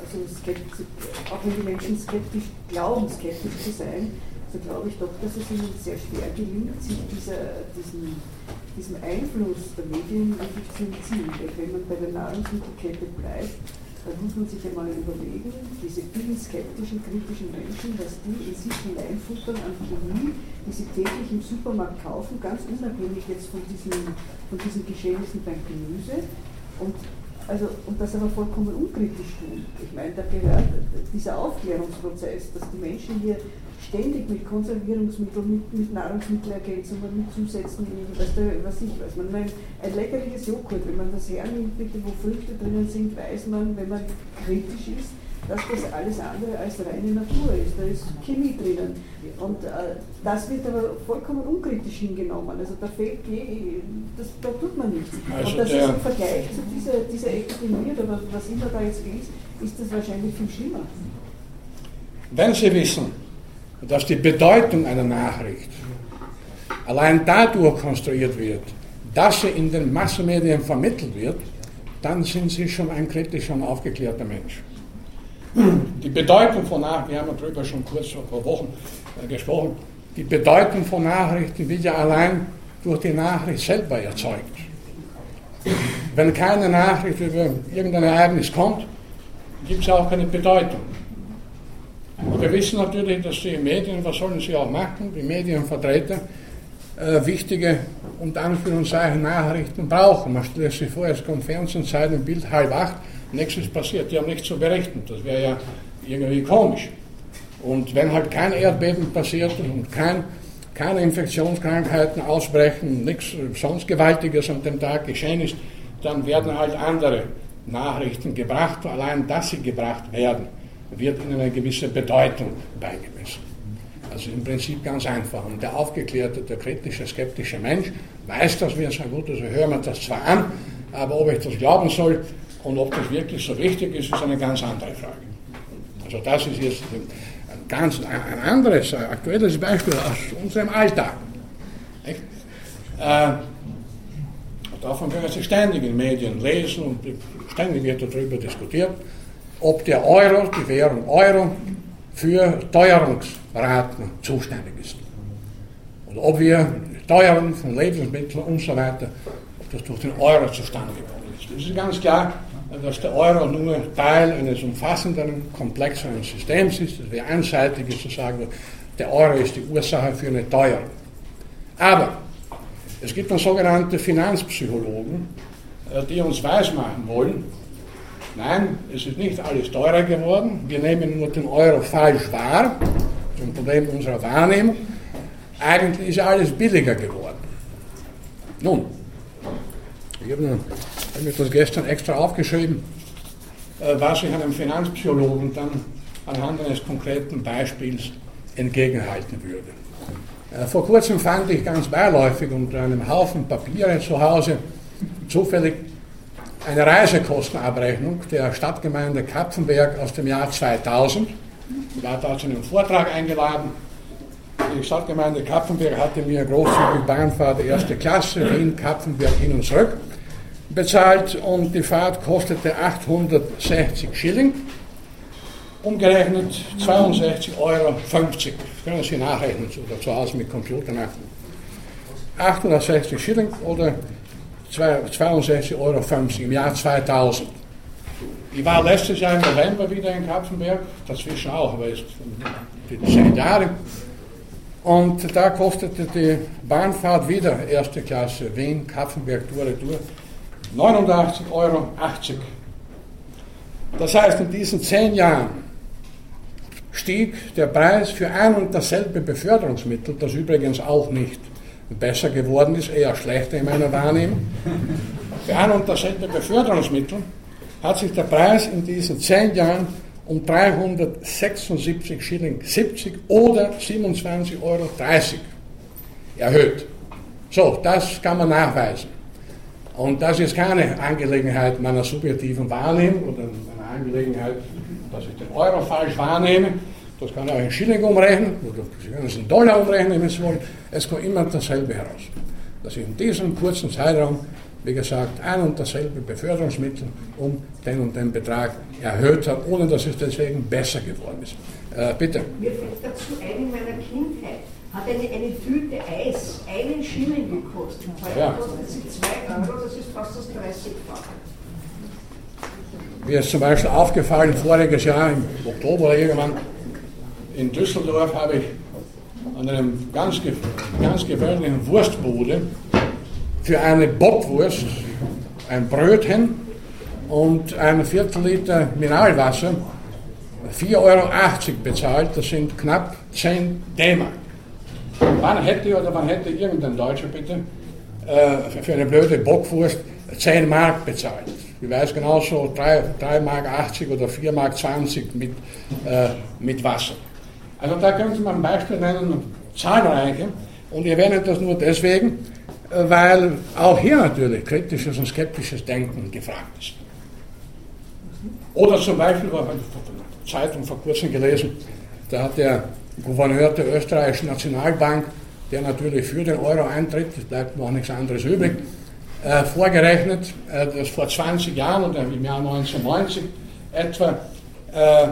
also skeptisch, auch wenn die Menschen skeptisch glauben, skeptisch zu sein, so glaube ich doch, dass es ihnen sehr schwer gelingt, sich dieser, diesem, diesem Einfluss der Medien wirklich zu entziehen. Wenn man bei der Nahrungsmittelkette bleibt, dann muss man sich einmal überlegen, diese vielen skeptischen, kritischen Menschen, dass die in sich hineinfuttern an Chemie, die sie täglich im Supermarkt kaufen, ganz unabhängig jetzt von diesen, von diesen Geschehnissen beim Gemüse. Und also, und das aber vollkommen unkritisch tun. Ich meine, da gehört dieser Aufklärungsprozess, dass die Menschen hier ständig mit Konservierungsmitteln, mit, mit Nahrungsmittelergänzungen, mit Zusätzen, was, da, was ich weiß. Man meint, ein leckerliches Joghurt, wenn man das hernimmt, bitte, wo Früchte drinnen sind, weiß man, wenn man kritisch ist, dass das alles andere als reine Natur ist. Da ist Chemie drinnen. Und äh, das wird aber vollkommen unkritisch hingenommen. Also da fehlt, das, da tut man nichts. Also und das ist im Vergleich zu dieser, dieser Epidemie oder was immer da jetzt ist, ist das wahrscheinlich viel schlimmer. Wenn Sie wissen, dass die Bedeutung einer Nachricht allein dadurch konstruiert wird, dass sie in den Massenmedien vermittelt wird, dann sind Sie schon ein kritischer und aufgeklärter Mensch. Die Bedeutung von Nachrichten, wir haben darüber schon kurz vor Wochen äh, gesprochen, die Bedeutung von Nachrichten wird ja allein durch die Nachricht selber erzeugt. wenn keine Nachricht über irgendein Ereignis kommt, gibt es auch keine Bedeutung. Wir wissen natürlich, dass die Medien, was sollen sie auch machen, die Medienvertreter, äh, wichtige und Anführungszeichen Nachrichten brauchen. Man stellt sich vor, es kommt Fernsehen, Zeit im Bild halb acht, ist passiert, die haben nichts zu berichten. Das wäre ja irgendwie komisch. Und wenn halt kein Erdbeben passiert und kein, keine Infektionskrankheiten ausbrechen, nichts sonst Gewaltiges an dem Tag geschehen ist, dann werden halt andere Nachrichten gebracht. Allein, dass sie gebracht werden, wird ihnen eine gewisse Bedeutung beigemessen. Also im Prinzip ganz einfach. Und der aufgeklärte, der kritische, skeptische Mensch weiß das, wir sagen, gut, also hören wir das zwar an, aber ob ich das glauben soll und ob das wirklich so wichtig ist, ist eine ganz andere Frage. Also das ist jetzt ein ganz ein anderes, aktuelles Beispiel aus unserem Alltag. Äh, davon können Sie ständig in Medien lesen und ständig wird darüber diskutiert, ob der Euro, die Währung Euro, für Teuerungsraten zuständig ist. Und ob wir Teuerung von Lebensmitteln und so weiter, ob das durch den Euro zustande gekommen ist. Es ist ganz klar, dass der Euro nur Teil eines umfassenderen, komplexeren Systems ist. Es wäre einseitig zu sagen, der Euro ist die Ursache für eine Teuerung. Aber es gibt dann sogenannte Finanzpsychologen, äh, die uns weismachen wollen, nein, es ist nicht alles teurer geworden, wir nehmen nur den Euro falsch wahr, das ist ein Problem unserer Wahrnehmung, eigentlich ist alles billiger geworden. Nun, ich habe mir das gestern extra aufgeschrieben, äh, was ich einem Finanzpsychologen dann anhand eines konkreten Beispiels entgegenhalten würde. Äh, vor kurzem fand ich ganz beiläufig unter einem Haufen Papiere zu Hause zufällig eine Reisekostenabrechnung der Stadtgemeinde Kapfenberg aus dem Jahr 2000. Ich war da zu einem Vortrag eingeladen. Die Stadtgemeinde Kapfenberg hatte mir großzügig Bahnfahrt erste Klasse, Wien, Kapfenberg hin und zurück bezahlt und die Fahrt kostete 860 Schilling umgerechnet 62,50 Euro. Können Sie nachrechnen oder zu Hause mit Computer nachrechnen. 860 Schilling oder 62,50 Euro im Jahr 2000. Ich war letztes Jahr im November wieder in Kapfenberg, dazwischen auch, die zehn Jahre. Und da kostete die Bahnfahrt wieder erste Klasse Wien, Kapfenberg, Tour, Tour 89,80 Euro. Das heißt, in diesen zehn Jahren stieg der Preis für ein und dasselbe Beförderungsmittel, das übrigens auch nicht besser geworden ist, eher schlechter in meiner Wahrnehmung. Für ein dasselbe Beförderungsmittel hat sich der Preis in diesen zehn Jahren um 376 Schilling 70 oder 27,30 Euro erhöht. So, das kann man nachweisen. Und das ist keine Angelegenheit meiner subjektiven Wahrnehmung oder eine Angelegenheit dass ich den Euro falsch wahrnehme. Das kann auch in Schilling umrechnen, oder Sie können es in Dollar umrechnen, wenn Sie wollen. Es kommt immer dasselbe heraus. Dass ich in diesem kurzen Zeitraum, wie gesagt, ein und dasselbe Beförderungsmittel um den und den Betrag erhöht habe, ohne dass es deswegen besser geworden ist. Äh, bitte. Mir fällt dazu ein, in meiner Kindheit hat eine, eine Tüte Eis einen Schilling gekostet. Heute ja. kostet sie zwei Euro, das ist fast das 30-fache. Mir ist zum Beispiel aufgefallen, voriges Jahr im Oktober irgendwann in Düsseldorf habe ich an einem ganz, ganz gewöhnlichen Wurstbude für eine Bockwurst ein Brötchen und ein Viertel Liter Mineralwasser 4,80 Euro bezahlt. Das sind knapp 10 D-Mark. Wann hätte oder wann hätte irgendein Deutscher bitte äh, für eine blöde Bockwurst 10 Mark bezahlt? Ich weiß genauso 3, 3 Mark 80 oder 4 Mark 20 mit, äh, mit Wasser. Also da könnte man ein Beispiel nennen, zahlreiche. Und ich erwähne das nur deswegen, äh, weil auch hier natürlich kritisches und skeptisches Denken gefragt ist. Oder zum Beispiel, ich habe eine Zeitung vor kurzem gelesen, da hat der Gouverneur der österreichischen Nationalbank, der natürlich für den Euro eintritt, es bleibt noch nichts anderes übrig, äh, vorgerechnet, äh, dass vor 20 Jahren oder im Jahr 1990 etwa äh,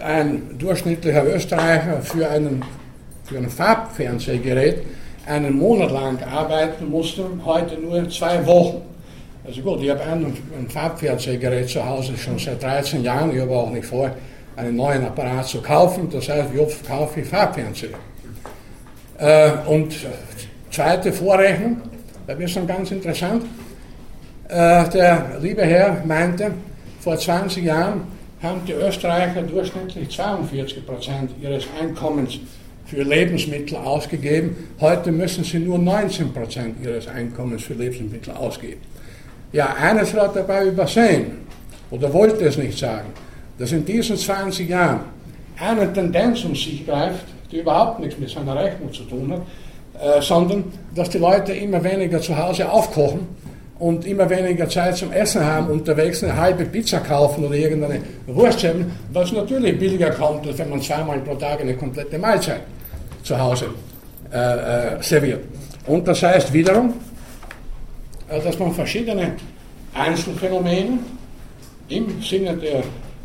ein durchschnittlicher Österreicher für, einen, für ein Farbfernsehgerät einen Monat lang arbeiten musste, heute nur zwei Wochen. Also gut, ich habe ein, ein Farbfernsehgerät zu Hause schon seit 13 Jahren. Ich habe auch nicht vor, einen neuen Apparat zu kaufen. Das heißt, ich Farbfernseher? Äh, und zweite Vorrechnung, das ist schon ganz interessant. Äh, der liebe Herr meinte, vor 20 Jahren haben die Österreicher durchschnittlich 42 Prozent ihres Einkommens für Lebensmittel ausgegeben. Heute müssen sie nur 19 Prozent ihres Einkommens für Lebensmittel ausgeben. Ja, eines hat dabei übersehen oder wollte es nicht sagen, dass in diesen 20 Jahren eine Tendenz um sich greift, die überhaupt nichts mit seiner Rechnung zu tun hat, äh, sondern dass die Leute immer weniger zu Hause aufkochen und immer weniger Zeit zum Essen haben, unterwegs eine halbe Pizza kaufen oder irgendeine Wurst haben, was natürlich billiger kommt, als wenn man zweimal pro Tag eine komplette Mahlzeit zu Hause äh, äh, serviert. Und das heißt wiederum, äh, dass man verschiedene Einzelfänomene im Sinne der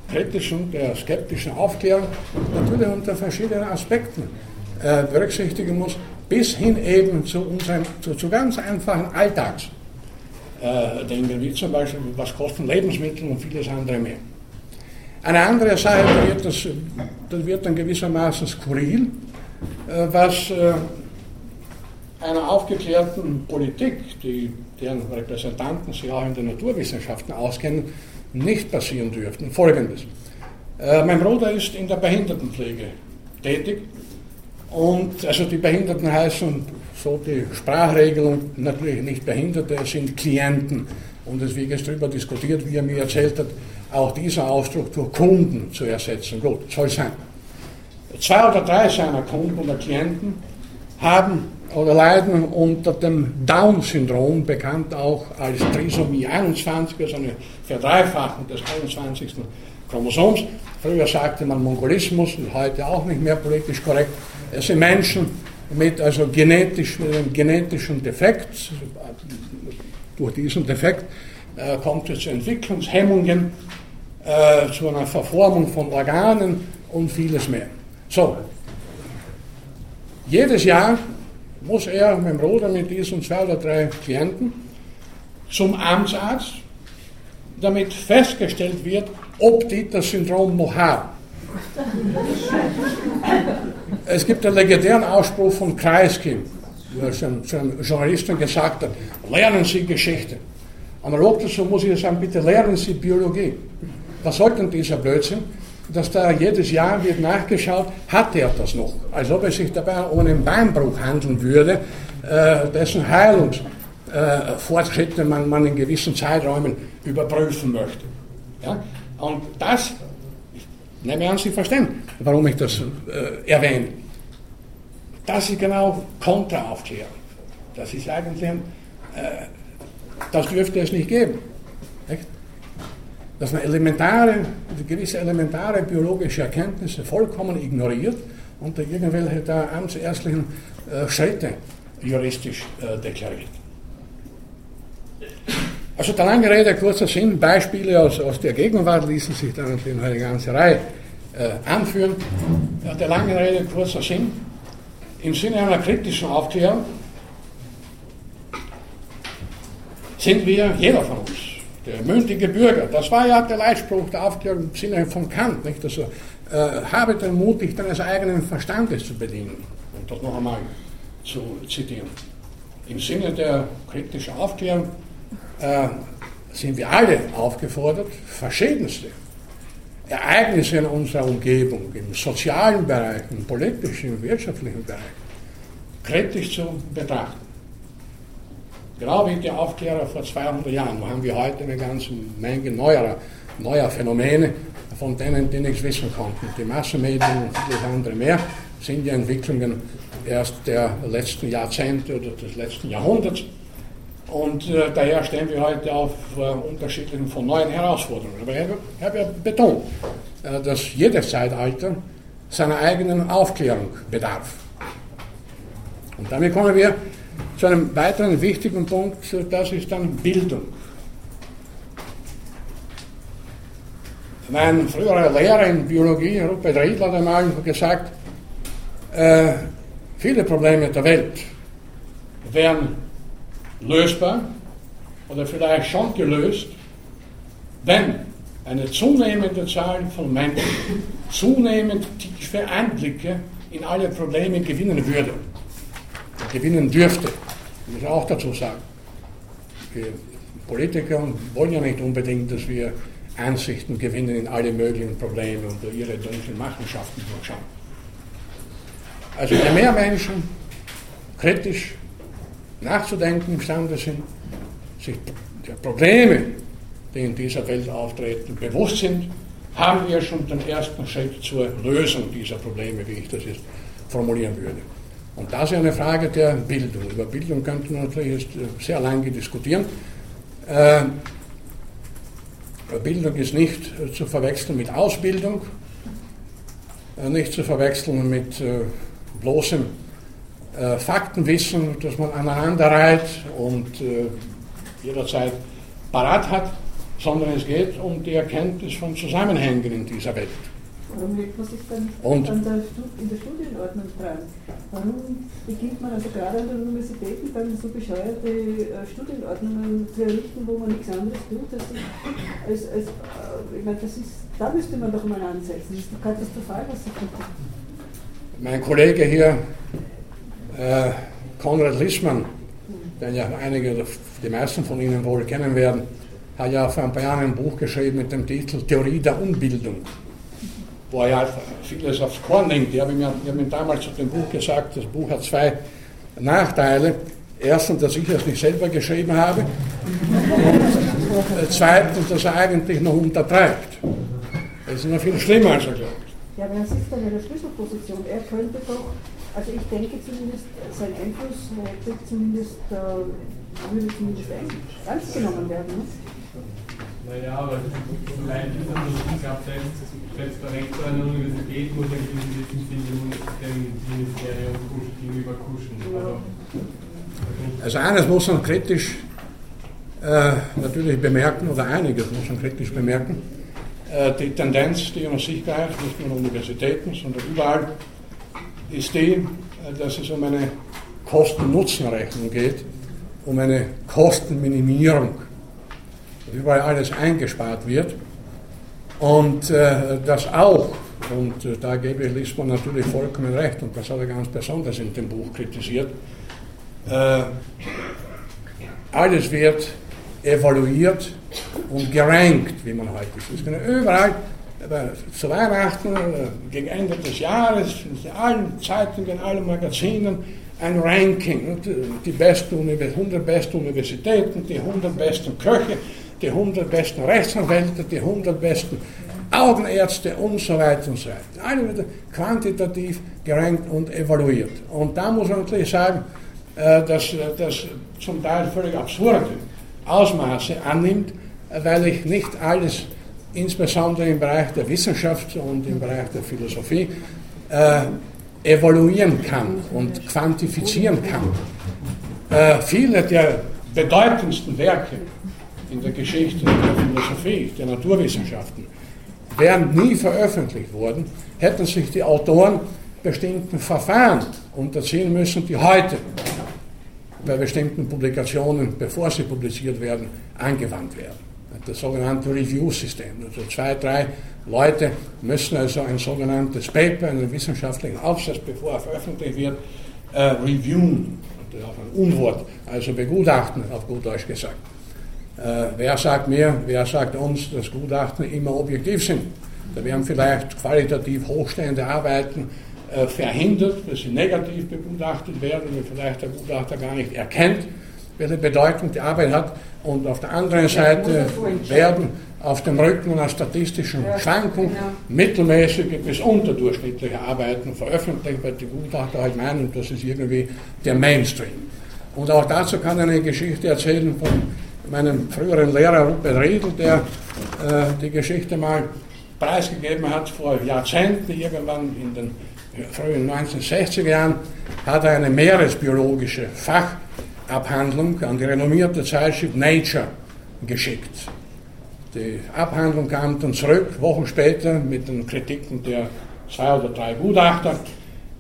kritischen, der skeptischen Aufklärung natürlich unter verschiedenen Aspekten äh, berücksichtigen muss, bis hin eben zu, unseren, zu, zu ganz einfachen Alltags äh, denken, wie zum Beispiel, was kosten Lebensmittel und vieles andere mehr. Eine andere da wird, das, das wird dann gewissermaßen skurril, äh, was äh, einer aufgeklärten Politik, die, deren Repräsentanten sich auch in den Naturwissenschaften auskennen, nicht passieren dürften. Folgendes. Äh, mein Bruder ist in der Behindertenpflege tätig und also die Behinderten heißen so die Sprachregelung natürlich nicht Behinderte, es sind Klienten. Und es wird jetzt darüber diskutiert, wie er mir erzählt hat, auch dieser Ausdruck durch Kunden zu ersetzen. Gut, soll sein. Zwei oder drei seiner Kunden oder Klienten haben oder leiden unter dem Down-Syndrom, bekannt auch als Trisomie 21, also eine Verdreifachung des 21. Chromosoms. Früher sagte man Mongolismus, heute auch nicht mehr politisch korrekt. Es sind Menschen, mit also genetisch, einem genetischen Defekt. Durch diesen Defekt äh, kommt es zu Entwicklungshemmungen, äh, zu einer Verformung von Organen und vieles mehr. So, jedes Jahr muss er mit dem Bruder mit diesen zwei oder drei Klienten zum Amtsarzt, damit festgestellt wird, ob die das Syndrom noch haben. Es gibt einen legendären Ausspruch von Kreisky, der zu einem Journalisten gesagt hat, lernen Sie Geschichte. Analog dazu muss ich sagen, bitte lernen Sie Biologie. Was soll denn dieser Blödsinn? Dass da jedes Jahr wird nachgeschaut, hat er das noch? Als ob es sich dabei um einen Beinbruch handeln würde, äh, dessen Heilungsfortschritte man, man in gewissen Zeiträumen überprüfen möchte. Und das Nehme an, Sie verstehen, warum ich das äh, erwähne. Das ist genau Kontraaufklärung. Das ist eigentlich ein, äh, das dürfte es nicht geben. Nicht? Dass man elementare, gewisse elementare biologische Erkenntnisse vollkommen ignoriert und irgendwelche da amtsärztlichen äh, Schritte juristisch äh, deklariert. Also der lange Rede, kurzer Sinn, Beispiele aus, aus der Gegenwart ließen sich dann natürlich eine ganze Reihe äh, anführen. Der lange Rede, kurzer Sinn. Im Sinne einer kritischen Aufklärung sind wir, jeder von uns, der mündige Bürger, das war ja der Leitspruch der Aufklärung im Sinne von Kant, nicht? Also, äh, habe den Mut, dich deines eigenen Verstandes zu bedienen. Und das noch einmal zu zitieren. Im Sinne der kritischen Aufklärung äh, sind wir alle aufgefordert, verschiedenste Ereignisse in unserer Umgebung, im sozialen Bereich, im politischen, im wirtschaftlichen Bereich, kritisch zu betrachten. Genau wie die Aufklärer vor 200 Jahren, haben wir heute eine ganze Menge neuer, neuer Phänomene, von denen die nichts wissen konnten. Die Massenmedien und vieles andere mehr sind ja Entwicklungen erst der letzten Jahrzehnte oder des letzten Jahrhunderts. Und äh, daher stehen wir heute auf äh, unterschiedlichen von neuen Herausforderungen. Aber ich habe ja betont, äh, dass jedes Zeitalter seiner eigenen Aufklärung bedarf. Und damit kommen wir zu einem weiteren wichtigen Punkt, das ist dann Bildung. Mein früherer Lehrer in Biologie, Rupert Riedler, hat einmal gesagt, äh, viele Probleme der Welt wären lösbar, oder vielleicht schon gelöst, wenn eine zunehmende Zahl von Menschen zunehmend tiefe Einblicke in alle Probleme gewinnen würde, gewinnen dürfte. Ich muss auch dazu sagen, wir Politiker wollen ja nicht unbedingt, dass wir Einsichten gewinnen in alle möglichen Probleme und ihre dunklen Machenschaften durchschauen. Also je mehr Menschen kritisch nachzudenken imstande sind, sich der Probleme, die in dieser Welt auftreten, bewusst sind, haben wir schon den ersten Schritt zur Lösung dieser Probleme, wie ich das jetzt formulieren würde. Und das ist eine Frage der Bildung. Über Bildung könnte man natürlich jetzt äh, sehr lange diskutieren. Äh, Bildung ist nicht äh, zu verwechseln mit Ausbildung, nicht zu verwechseln mit bloßem Faktenwissen, das man aneinander reiht und jederzeit parat hat, sondern es geht um die Erkenntnis von Zusammenhängen in dieser Welt. Warum legt man sich dann und, an der in der Studienordnung dran? Warum beginnt man also gerade an den Universitäten dann so bescheuerte äh, Studienordnungen zu errichten, wo man nichts anderes tut, als, als, als äh, ich meine, das ist, da müsste man doch mal ansetzen. Das ist doch katastrophal, was sie tut. Mein Kollege hier, äh, Konrad Lissmann, den ja einige, die meisten von Ihnen wohl kennen werden, hat ja vor ein paar Jahren ein Buch geschrieben mit dem Titel Theorie der Unbildung, wo er ja vieles aufs Korn nimmt. Ich habe ihm, hab ihm damals zu dem Buch gesagt, das Buch hat zwei Nachteile. Erstens, dass ich es nicht selber geschrieben habe und zweitens, dass er eigentlich noch untertreibt. Das ist noch viel schlimmer, als er glaubt. Ja, aber er sitzt in der Schlüsselposition. Er könnte doch, also ich denke zumindest, sein Einfluss hätte zumindest, äh, würde zumindest ernst genommen werden. Ne? Naja, aber allein dieser Musik gab selbst, selbst der Rektor einer Universität muss ein gewisses Wissen dem Ministerium gegenüber kuschen. Also eines muss man kritisch äh, natürlich bemerken, oder einiges muss man kritisch bemerken, äh, die Tendenz, die um sich greift, nicht nur an Universitäten, sondern überall, ist die, dass es um eine Kosten-Nutzen-Rechnung geht, um eine Kostenminimierung überall alles eingespart wird. Und äh, das auch, und äh, da gebe ich Lisbon natürlich vollkommen recht, und das hat er ganz besonders in dem Buch kritisiert, äh, alles wird evaluiert und gerankt, wie man heute ist. Es überall zu Weihnachten, äh, gegen Ende des Jahres, in allen Zeitungen, in allen Magazinen, ein Ranking. Die besten, 100 besten Universitäten, die 100 besten Köche, die 100 besten Rechtsanwälte, die 100 besten Augenärzte und so weiter und so weiter. Alle wieder quantitativ gerankt und evaluiert. Und da muss man natürlich sagen, äh, dass das zum Teil völlig absurde Ausmaße annimmt, weil ich nicht alles, insbesondere im Bereich der Wissenschaft und im Bereich der Philosophie, äh, evaluieren kann und quantifizieren kann. Äh, viele der bedeutendsten Werke in der Geschichte der Philosophie, der Naturwissenschaften, wären nie veröffentlicht worden, hätten sich die Autoren bestimmten Verfahren unterziehen müssen, die heute bei bestimmten Publikationen, bevor sie publiziert werden, angewandt werden. Das sogenannte Review-System. Also zwei, drei Leute müssen also ein sogenanntes Paper, einen wissenschaftlichen Aufsatz, bevor er veröffentlicht wird, äh, reviewen. Das ist auch ein Unwort, also begutachten, auf gut Deutsch gesagt. Äh, wer sagt mir, wer sagt uns, dass Gutachten immer objektiv sind? Da werden vielleicht qualitativ hochstehende Arbeiten äh, verhindert, dass sie negativ begutachtet werden, weil vielleicht der Gutachter gar nicht erkennt, welche Bedeutung die Arbeit hat. Und auf der anderen Seite werden auf dem Rücken einer statistischen Schwankung genau. mittelmäßige bis unterdurchschnittliche Arbeiten veröffentlicht, weil die Gutachter halt meinen, das ist irgendwie der Mainstream. Und auch dazu kann ich eine Geschichte erzählen von meinem früheren Lehrer Rupert Riedl, der äh, die Geschichte mal preisgegeben hat vor Jahrzehnten, irgendwann in den frühen 1960er Jahren, hat er eine meeresbiologische Fachabhandlung an die renommierte Zeitschrift Nature geschickt. Die Abhandlung kam dann zurück, Wochen später, mit den Kritiken der zwei oder drei Gutachter,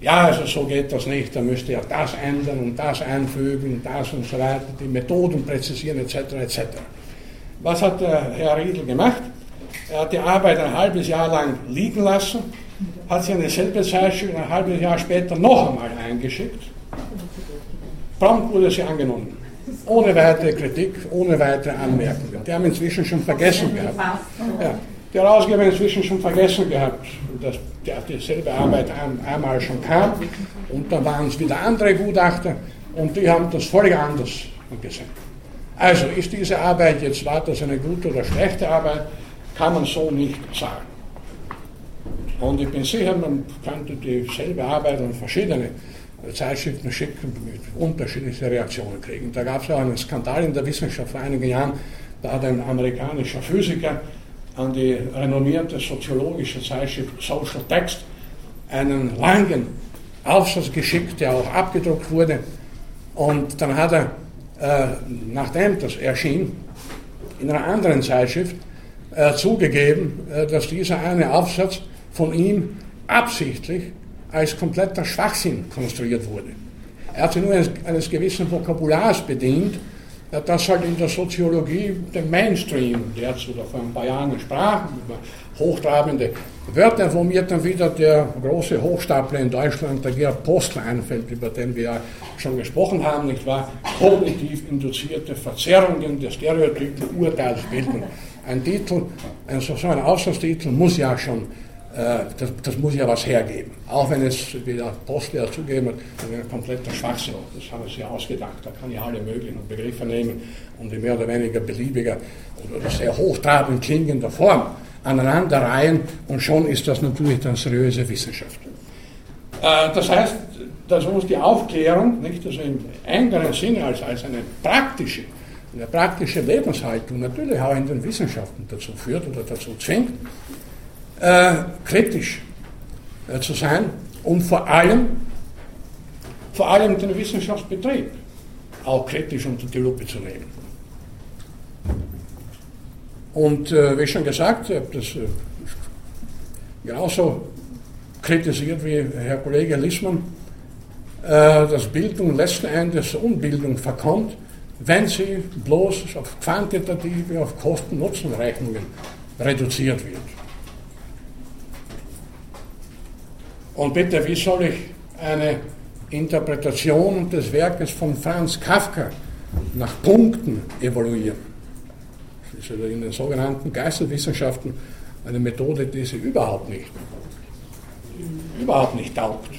ja, also so geht das nicht, da müsste er das ändern und das einfügen, das und so weiter, die Methoden präzisieren etc. etc. Was hat der Herr Riedel gemacht? Er hat die Arbeit ein halbes Jahr lang liegen lassen, hat sie eine selbe Zeitschrift ein halbes Jahr später noch einmal eingeschickt. Prompt wurde sie angenommen. Ohne weitere Kritik, ohne weitere Anmerkungen. Die haben inzwischen schon vergessen gehabt. Ja, die Herausgeber haben inzwischen schon vergessen gehabt, dass dieselbe Arbeit einmal schon kam. Und dann waren es wieder andere Gutachter und die haben das völlig anders gesehen. Also ist diese Arbeit jetzt, war das eine gute oder schlechte Arbeit, kann man so nicht sagen. Und ich bin sicher, man könnte dieselbe Arbeit an verschiedene Zeitschriften schicken, mit unterschiedlichen Reaktionen kriegen. Da gab es ja einen Skandal in der Wissenschaft vor einigen Jahren, da hat ein amerikanischer Physiker an die renommierte soziologische Zeitschrift Social Text einen langen Aufsatz geschickt, der auch abgedruckt wurde. Und dann hat er, äh, nachdem das erschien, in einer anderen Zeitschrift äh, zugegeben, äh, dass dieser eine Aufsatz von ihm absichtlich als kompletter Schwachsinn konstruiert wurde. Er hat sich nur eines, eines gewissen Vokabulars bedient, das halt in der Soziologie den Mainstream, der zu vor ein paar Jahren sprachen, über hochtrabende Wörter, wo mir dann wieder der große Hochstapler in Deutschland, der Gerhard Postler, einfällt, über den wir ja schon gesprochen haben, nicht wahr? Kognitiv induzierte Verzerrungen der Stereotypen, Urteilsbildung. Ein Titel, ein, so ein Auslandstitel muss ja schon das, das, muss ja was hergeben. Auch wenn es, wie der Postler zugeben hat, ein kompletter Schwachsinn. Das haben sie ausgedacht. Da kann ich alle möglichen Begriffe nehmen und in mehr oder weniger beliebiger oder sehr hochtrabend klingender Form aneinanderreihen und schon ist das natürlich dann seriöse Wissenschaft. Äh, das heißt, dass uns die Aufklärung, nicht also im engeren Sinne als, als eine praktische, eine praktische Lebenshaltung natürlich auch in den Wissenschaften dazu führt oder dazu zwingt, äh, kritisch äh, zu sein und vor allem, vor allem den Wissenschaftsbetrieb auch kritisch unter die Lupe zu nehmen. Und äh, wie schon gesagt, ich habe das äh, genauso kritisiert wie Herr Kollege Lissmann, äh, dass Bildung letzten Endes Unbildung verkommt, wenn sie bloß auf quantitative, auf Kosten-Nutzen-Rechnungen reduziert wird. Und bitte, wie soll ich eine Interpretation des Werkes von Franz Kafka nach Punkten evaluieren? Das ist in den sogenannten Geisteswissenschaften eine Methode, die sie überhaupt nicht, überhaupt nicht taugt.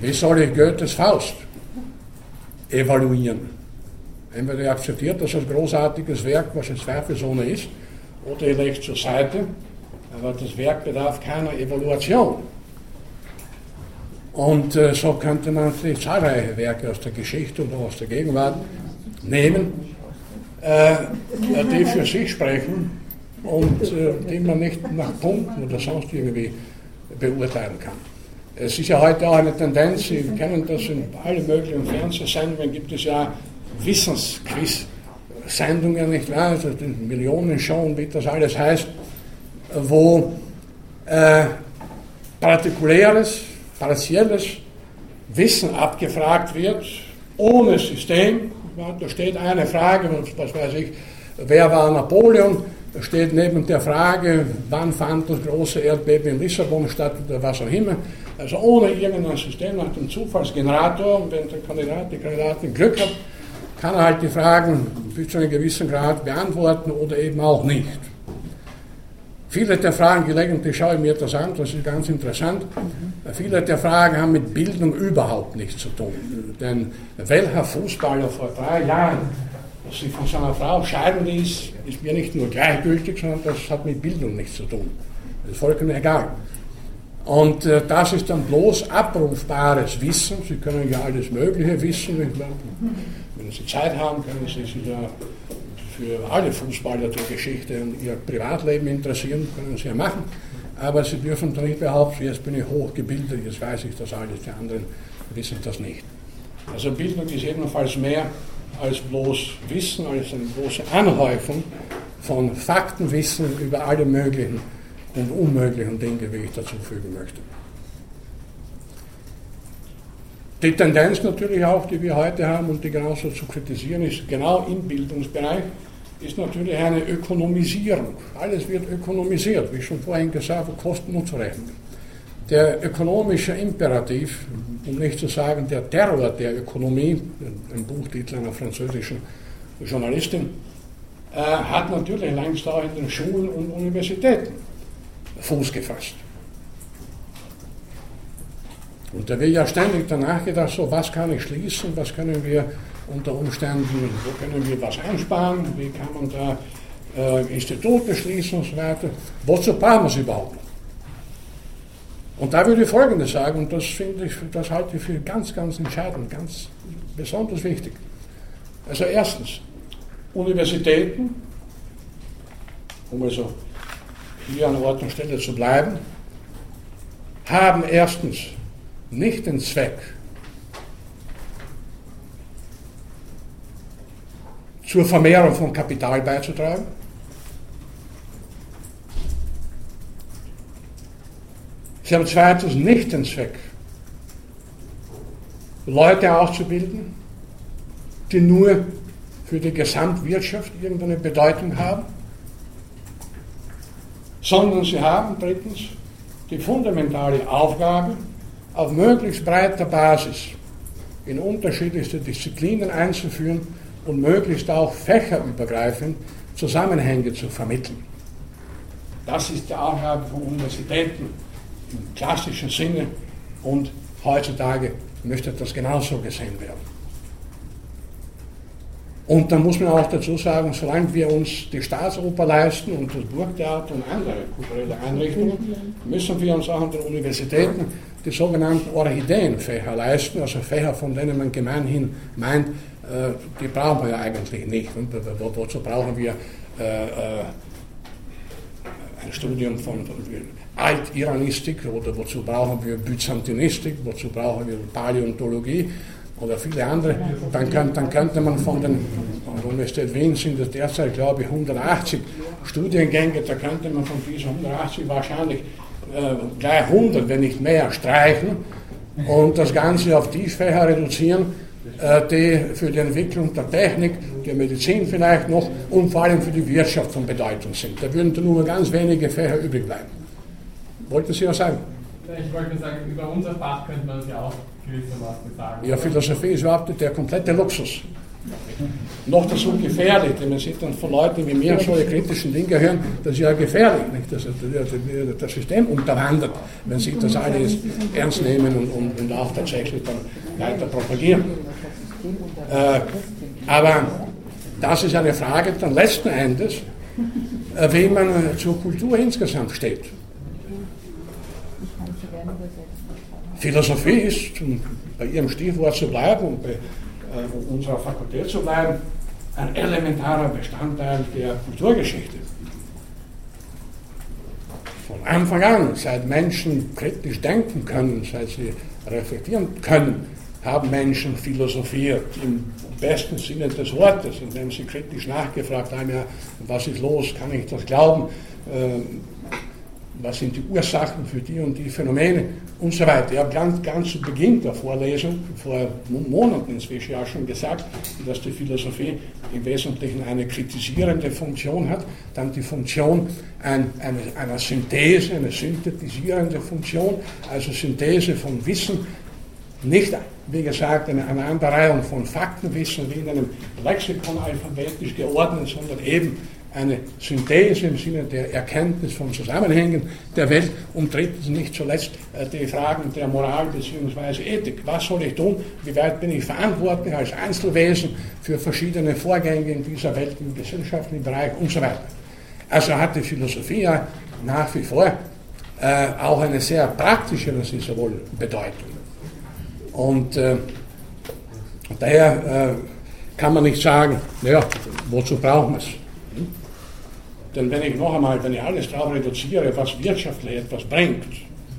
Wie soll ich Goethes Faust evaluieren? Entweder ich akzeptiert das als großartiges Werk, was es zweifelsohne ist, oder ich lege zur Seite aber das Werk bedarf keiner Evaluation. Und äh, so könnte man natürlich zahlreiche Werke aus der Geschichte oder aus der Gegenwart nehmen, äh, die für sich sprechen und äh, die man nicht nach Punkten oder sonst irgendwie beurteilen kann. Es ist ja heute auch eine Tendenz, Sie kennen das in allen möglichen Fernsehsendungen, gibt es ja Wissensquiz-Sendungen, nicht wahr? Also Millionen schon, wie das alles heißt wo äh, partikuläres, partielles Wissen abgefragt wird, ohne System. Da steht eine Frage, was weiß ich, wer war Napoleon? Da steht neben der Frage, wann fand das große Erdbeben in Lissabon statt oder was auch immer. Also ohne irgendein System, nach dem Zufallsgenerator. Und wenn der Kandidat, die Kandidatin Glück hat, kann er halt die Fragen bis zu einem gewissen Grad beantworten oder eben auch nicht. Viele der Fragen, gelegentlich schaue ich mir das an, das ist ganz interessant. Viele der Fragen haben mit Bildung überhaupt nichts zu tun. Denn welcher Fußballer vor drei Jahren sich von seiner Frau scheiden ließ, ist mir nicht nur gleichgültig, sondern das hat mit Bildung nichts zu tun. Das ist vollkommen egal. Und äh, das ist dann bloß abrufbares Wissen. Sie können ja alles Mögliche wissen. Wenn Sie Zeit haben, können Sie sich ja für alle Fußballer der Geschichte und ihr Privatleben interessieren, können sie ja machen. Aber sie dürfen doch nicht behaupten, jetzt bin ich hochgebildet, jetzt weiß ich das alles, die anderen wissen das nicht. Also Bildung ist ebenfalls mehr als bloß Wissen, als eine große Anhäufung von Faktenwissen über alle möglichen und unmöglichen Dinge, wie ich dazu fügen möchte. Die Tendenz natürlich auch, die wir heute haben und die genauso zu kritisieren ist, genau im Bildungsbereich, ist natürlich eine Ökonomisierung. Alles wird ökonomisiert, wie schon vorhin gesagt, Kosten umzurechnen. Der ökonomische Imperativ, um nicht zu sagen der Terror der Ökonomie, ein Buchtitel einer französischen Journalistin, äh, hat natürlich längst auch in den Schulen und Universitäten Fuß gefasst. Und da wird ja ständig danach gedacht, so was kann ich schließen, was können wir unter Umständen, wo können wir was einsparen, wie kann man da äh, Institute schließen und so weiter. Wozu brauchen wir es überhaupt? Und da würde ich Folgendes sagen, und das finde ich, das halte ich für ganz, ganz entscheidend, ganz besonders wichtig. Also erstens, Universitäten, um also hier an Ort und Stelle zu bleiben, haben erstens nicht den Zweck, zur Vermehrung von Kapital beizutragen. Sie haben zweitens nicht den Zweck, Leute auszubilden, die nur für die Gesamtwirtschaft irgendeine Bedeutung haben, sondern sie haben drittens die fundamentale Aufgabe, auf möglichst breiter Basis in unterschiedlichste Disziplinen einzuführen und möglichst auch fächerübergreifend Zusammenhänge zu vermitteln. Das ist die Aufgabe von Universitäten im klassischen Sinne und heutzutage möchte das genauso gesehen werden. Und dann muss man auch dazu sagen, solange wir uns die Staatsoper leisten und das Burgtheater und andere kulturelle Einrichtungen, müssen wir uns auch an den Universitäten die sogenannten Orchideenfächer leisten, also Fächer, von denen man gemeinhin meint, äh, die brauchen wir ja eigentlich nicht. Und wozu brauchen wir äh, äh, ein Studium von Alt-Iranistik oder wozu brauchen wir Byzantinistik, wozu brauchen wir Paläontologie oder viele andere, dann, kann, dann könnte man von den, an der Universität Wien sind es derzeit, glaube ich, 180 Studiengänge, da könnte man von diesen 180 wahrscheinlich äh, gleich 100, wenn nicht mehr, streichen und das Ganze auf die Fächer reduzieren, äh, die für die Entwicklung der Technik, der Medizin vielleicht noch und vor allem für die Wirtschaft von Bedeutung sind. Da würden nur ganz wenige Fächer übrig bleiben. Wollten Sie was sagen? Ich wollte sagen, über unser Fach könnte man es ja auch Ja, Philosophie ist überhaupt der komplette Luxus. Noch dazu gefährlich, denn man sieht dann von Leuten wie mir solche kritischen Dinge hören, das ist ja gefährlich, nicht? Das, das, das System unterwandert, wenn sie das alles ernst nehmen und, und, und auch tatsächlich dann weiter propagieren. Äh, aber das ist eine Frage dann letzten Endes, äh, wie man zur Kultur insgesamt steht. Philosophie ist, um bei Ihrem Stichwort zu bleiben und bei äh, unserer Fakultät zu bleiben, ein elementarer Bestandteil der Kulturgeschichte. Von Anfang an, seit Menschen kritisch denken können, seit sie reflektieren können, haben Menschen philosophiert im besten Sinne des Wortes, indem sie kritisch nachgefragt haben, ja, was ist los, kann ich das glauben, äh, was sind die Ursachen für die und die Phänomene und so weiter. Ich habe ganz, ganz zu Beginn der Vorlesung, vor Monaten inzwischen ja schon gesagt, dass die Philosophie im Wesentlichen eine kritisierende Funktion hat, dann die Funktion ein, eine, einer Synthese, eine synthetisierende Funktion, also Synthese von Wissen, nicht, wie gesagt, eine Aneinanderreihung von Faktenwissen wie in einem Lexikon alphabetisch geordnet, sondern eben eine Synthese im Sinne der Erkenntnis von Zusammenhängen der Welt und drittens nicht zuletzt äh, die Fragen der Moral bzw. Ethik. Was soll ich tun? Wie weit bin ich verantwortlich als Einzelwesen für verschiedene Vorgänge in dieser Welt, im gesellschaftlichen Bereich und so weiter. Also hat die Philosophie ja nach wie vor äh, auch eine sehr praktische, das ist ja wohl Bedeutung. Und äh, daher äh, kann man nicht sagen, naja, wozu brauchen wir es? Denn wenn ich noch einmal, wenn ich alles darauf reduziere, was wirtschaftlich etwas bringt,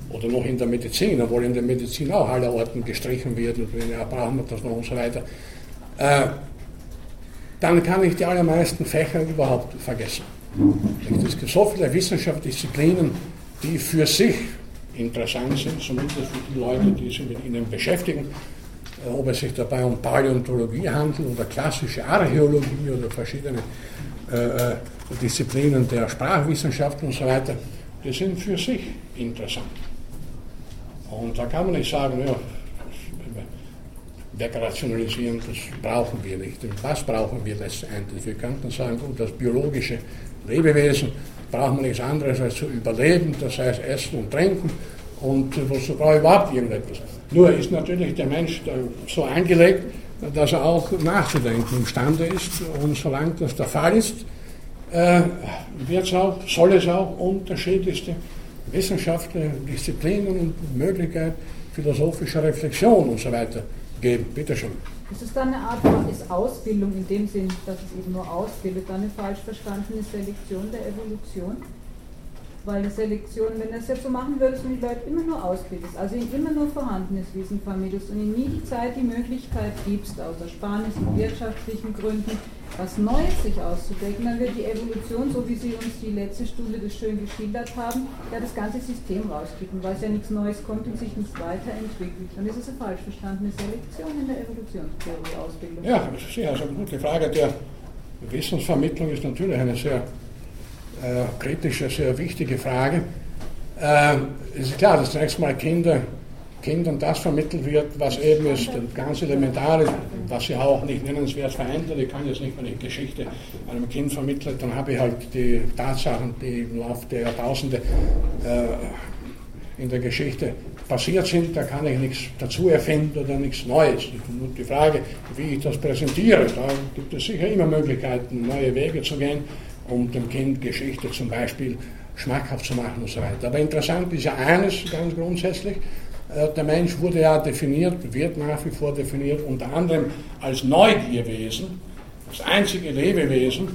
oder noch in der Medizin, obwohl in der Medizin auch alle Orten gestrichen wird und ja, brauchen wir das noch und so weiter, äh, dann kann ich die allermeisten Fächer überhaupt vergessen. Es gibt so viele Wissenschaftsdisziplinen, die für sich interessant sind, zumindest für die Leute, die sich mit ihnen beschäftigen. äh, ob es sich dabei um Paläontologie handelt oder klassische Archäologie oder verschiedene Disziplinen der Sprachwissenschaft und so weiter, die sind für sich interessant. Und da kann man nicht sagen, ja, wegrationalisieren, das brauchen wir nicht. Und was brauchen wir letztendlich? Wir könnten sagen, gut, das biologische Lebewesen braucht man nichts anderes als zu überleben, das heißt essen und trinken und wozu brauche überhaupt irgendetwas. Nur ist natürlich der Mensch so angelegt, dass er auch nachzudenken imstande ist und solange das der Fall ist, äh, wird es auch, soll es auch unterschiedlichste Wissenschaften, Disziplinen und Möglichkeiten philosophischer Reflexion und so weiter geben. Bitte schön. Ist es dann eine Art ist Ausbildung in dem Sinn, dass es eben nur ausbildet, dann eine falsch verstandene Selektion der Evolution? Weil eine Selektion, wenn du es jetzt so machen würdest und die Leute immer nur ausbildest, also ihnen immer nur vorhandenes Wissen vermittelst und ihnen nie die Zeit, die Möglichkeit gibst, aus Ersparnis und wirtschaftlichen Gründen, was Neues sich auszudenken, dann wird die Evolution, so wie Sie uns die letzte Stunde das schön geschildert haben, ja das ganze System rauskippen, weil es ja nichts Neues kommt und sich nichts weiterentwickelt. Dann ist es eine falsch verstandene Selektion in der Evolutionstheorie-Ausbildung. Ja, das ist eine gute Frage. Der Wissensvermittlung ist natürlich eine sehr kritische, sehr wichtige Frage. Äh, es ist klar, dass zunächst mal Kinder Kindern das vermittelt wird, was eben ist ganz elementar ist, was sie auch nicht nennenswert verändert. Ich kann jetzt nicht, wenn ich Geschichte einem Kind vermittle, dann habe ich halt die Tatsachen, die im Laufe der Jahrtausende äh, in der Geschichte passiert sind, da kann ich nichts dazu erfinden oder nichts Neues. Und die Frage, wie ich das präsentiere, da gibt es sicher immer Möglichkeiten, neue Wege zu gehen, um dem Kind Geschichte zum Beispiel schmackhaft zu machen und so weiter. Aber interessant ist ja eines ganz grundsätzlich, äh, der Mensch wurde ja definiert, wird nach wie vor definiert, unter anderem als Neugierwesen, das einzige Lebewesen,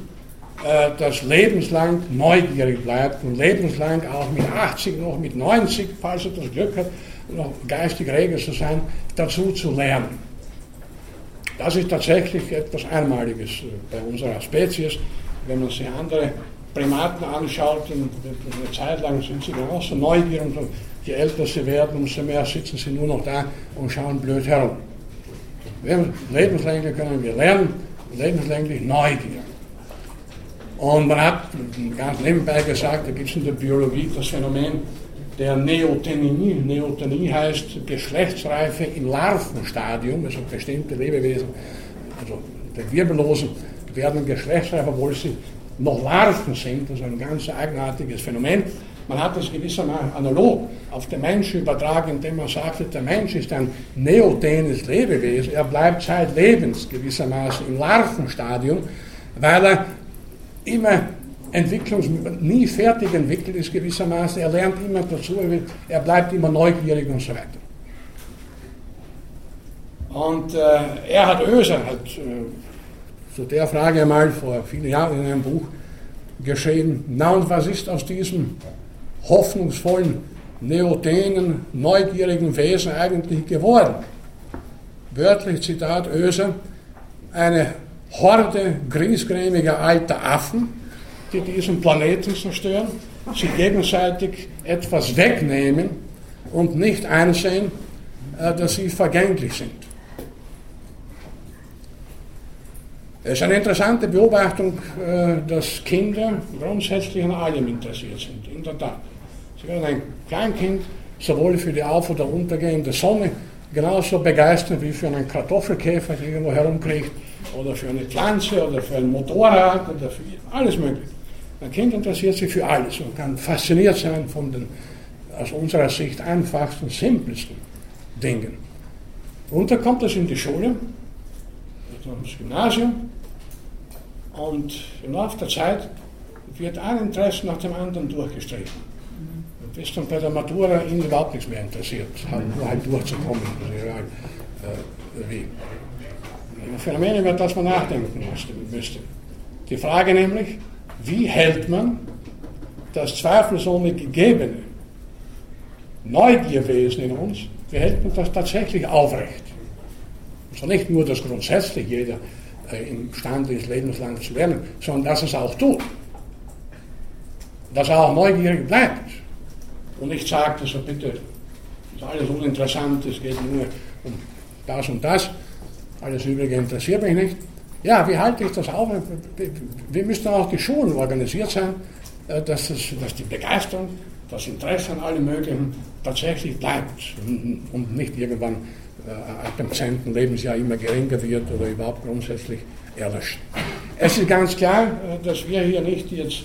äh, das lebenslang neugierig bleibt und lebenslang auch mit 80, noch mit 90, falls er das Glück hat, noch geistig rege zu sein, dazu zu lernen. Das ist tatsächlich etwas Einmaliges äh, bei unserer Spezies. Wenn man sich andere Primaten anschaut, eine Zeit lang sind sie genauso neugierig und je älter sie werden, umso mehr sitzen sie nur noch da und schauen blöd herum. Lebenslänglich können wir lernen, lebenslänglich Neugier. Und man hat ganz nebenbei gesagt, da gibt es in der Biologie das Phänomen der Neotenie. Neotenie heißt Geschlechtsreife im Larvenstadium, also bestimmte Lebewesen, also der Wirbellosen, werden geschlechtsreif, obwohl sie noch Larven sind, also ein ganz eigenartiges Phänomen. Man hat das gewissermaßen analog auf den Menschen übertragen, indem man sagte, der Mensch ist ein neotenes Lebewesen, er bleibt zeitlebens gewissermaßen im Larvenstadium, weil er immer Entwicklungs nie fertig entwickelt ist gewissermaßen, er lernt immer dazu, er bleibt immer neugierig und so weiter. Und äh, er hat Öser, hat äh, zu der Frage einmal vor vielen Jahren in einem Buch geschrieben, na und was ist aus diesem hoffnungsvollen, neotenen, neugierigen Wesen eigentlich geworden? Wörtlich Zitat Öser, eine Horde griesgrämiger alter Affen, die diesen Planeten zerstören, sich gegenseitig etwas wegnehmen und nicht einsehen, äh, dass sie vergänglich sind. Es ist eine interessante Beobachtung, äh, dass Kinder grundsätzlich an allem interessiert sind, in der Tat. Sie werden ein Kleinkind sowohl für die auf- oder untergehende Sonne genauso begeistern wie für einen Kartoffelkäfer, der irgendwo herumkriegt, oder für eine Pflanze oder für ein Motorrad oder für alles Mögliche. Ein Kind interessiert sich für alles und kann fasziniert sein von den aus unserer Sicht einfachsten, simpelsten Dingen. Dann kommt es in die Schule, ins Gymnasium und im Laufe der Zeit wird ein Interesse nach dem anderen durchgestrichen. Bis dann bei der Matura ihn überhaupt nichts mehr interessiert, nur halt durchzukommen. Äh, wie. Ein Phänomen, über das man nachdenken müsste. Die Frage nämlich, wie hält man das zweifelsohne gegebene Neugierwesen in uns, wie hält man das tatsächlich aufrecht? Also nicht nur, dass grundsätzlich jeder äh, imstande ist, lebenslang zu lernen, sondern dass es auch tut. Dass er auch neugierig bleibt. Und nicht sagt, also bitte, ist alles uninteressant, es geht nur um das und das. Alles Übrige interessiert mich nicht. Ja, wie halte ich das auf? Wir müssen auch die Schulen organisiert sein, äh, dass, das, dass die Begeisterung, das Interesse an allem Möglichen tatsächlich bleibt und nicht irgendwann äh, ab dem 10. Lebensjahr immer geringer wird oder überhaupt grundsätzlich erlischt. Es ist ganz klar, äh, dass wir hier nicht jetzt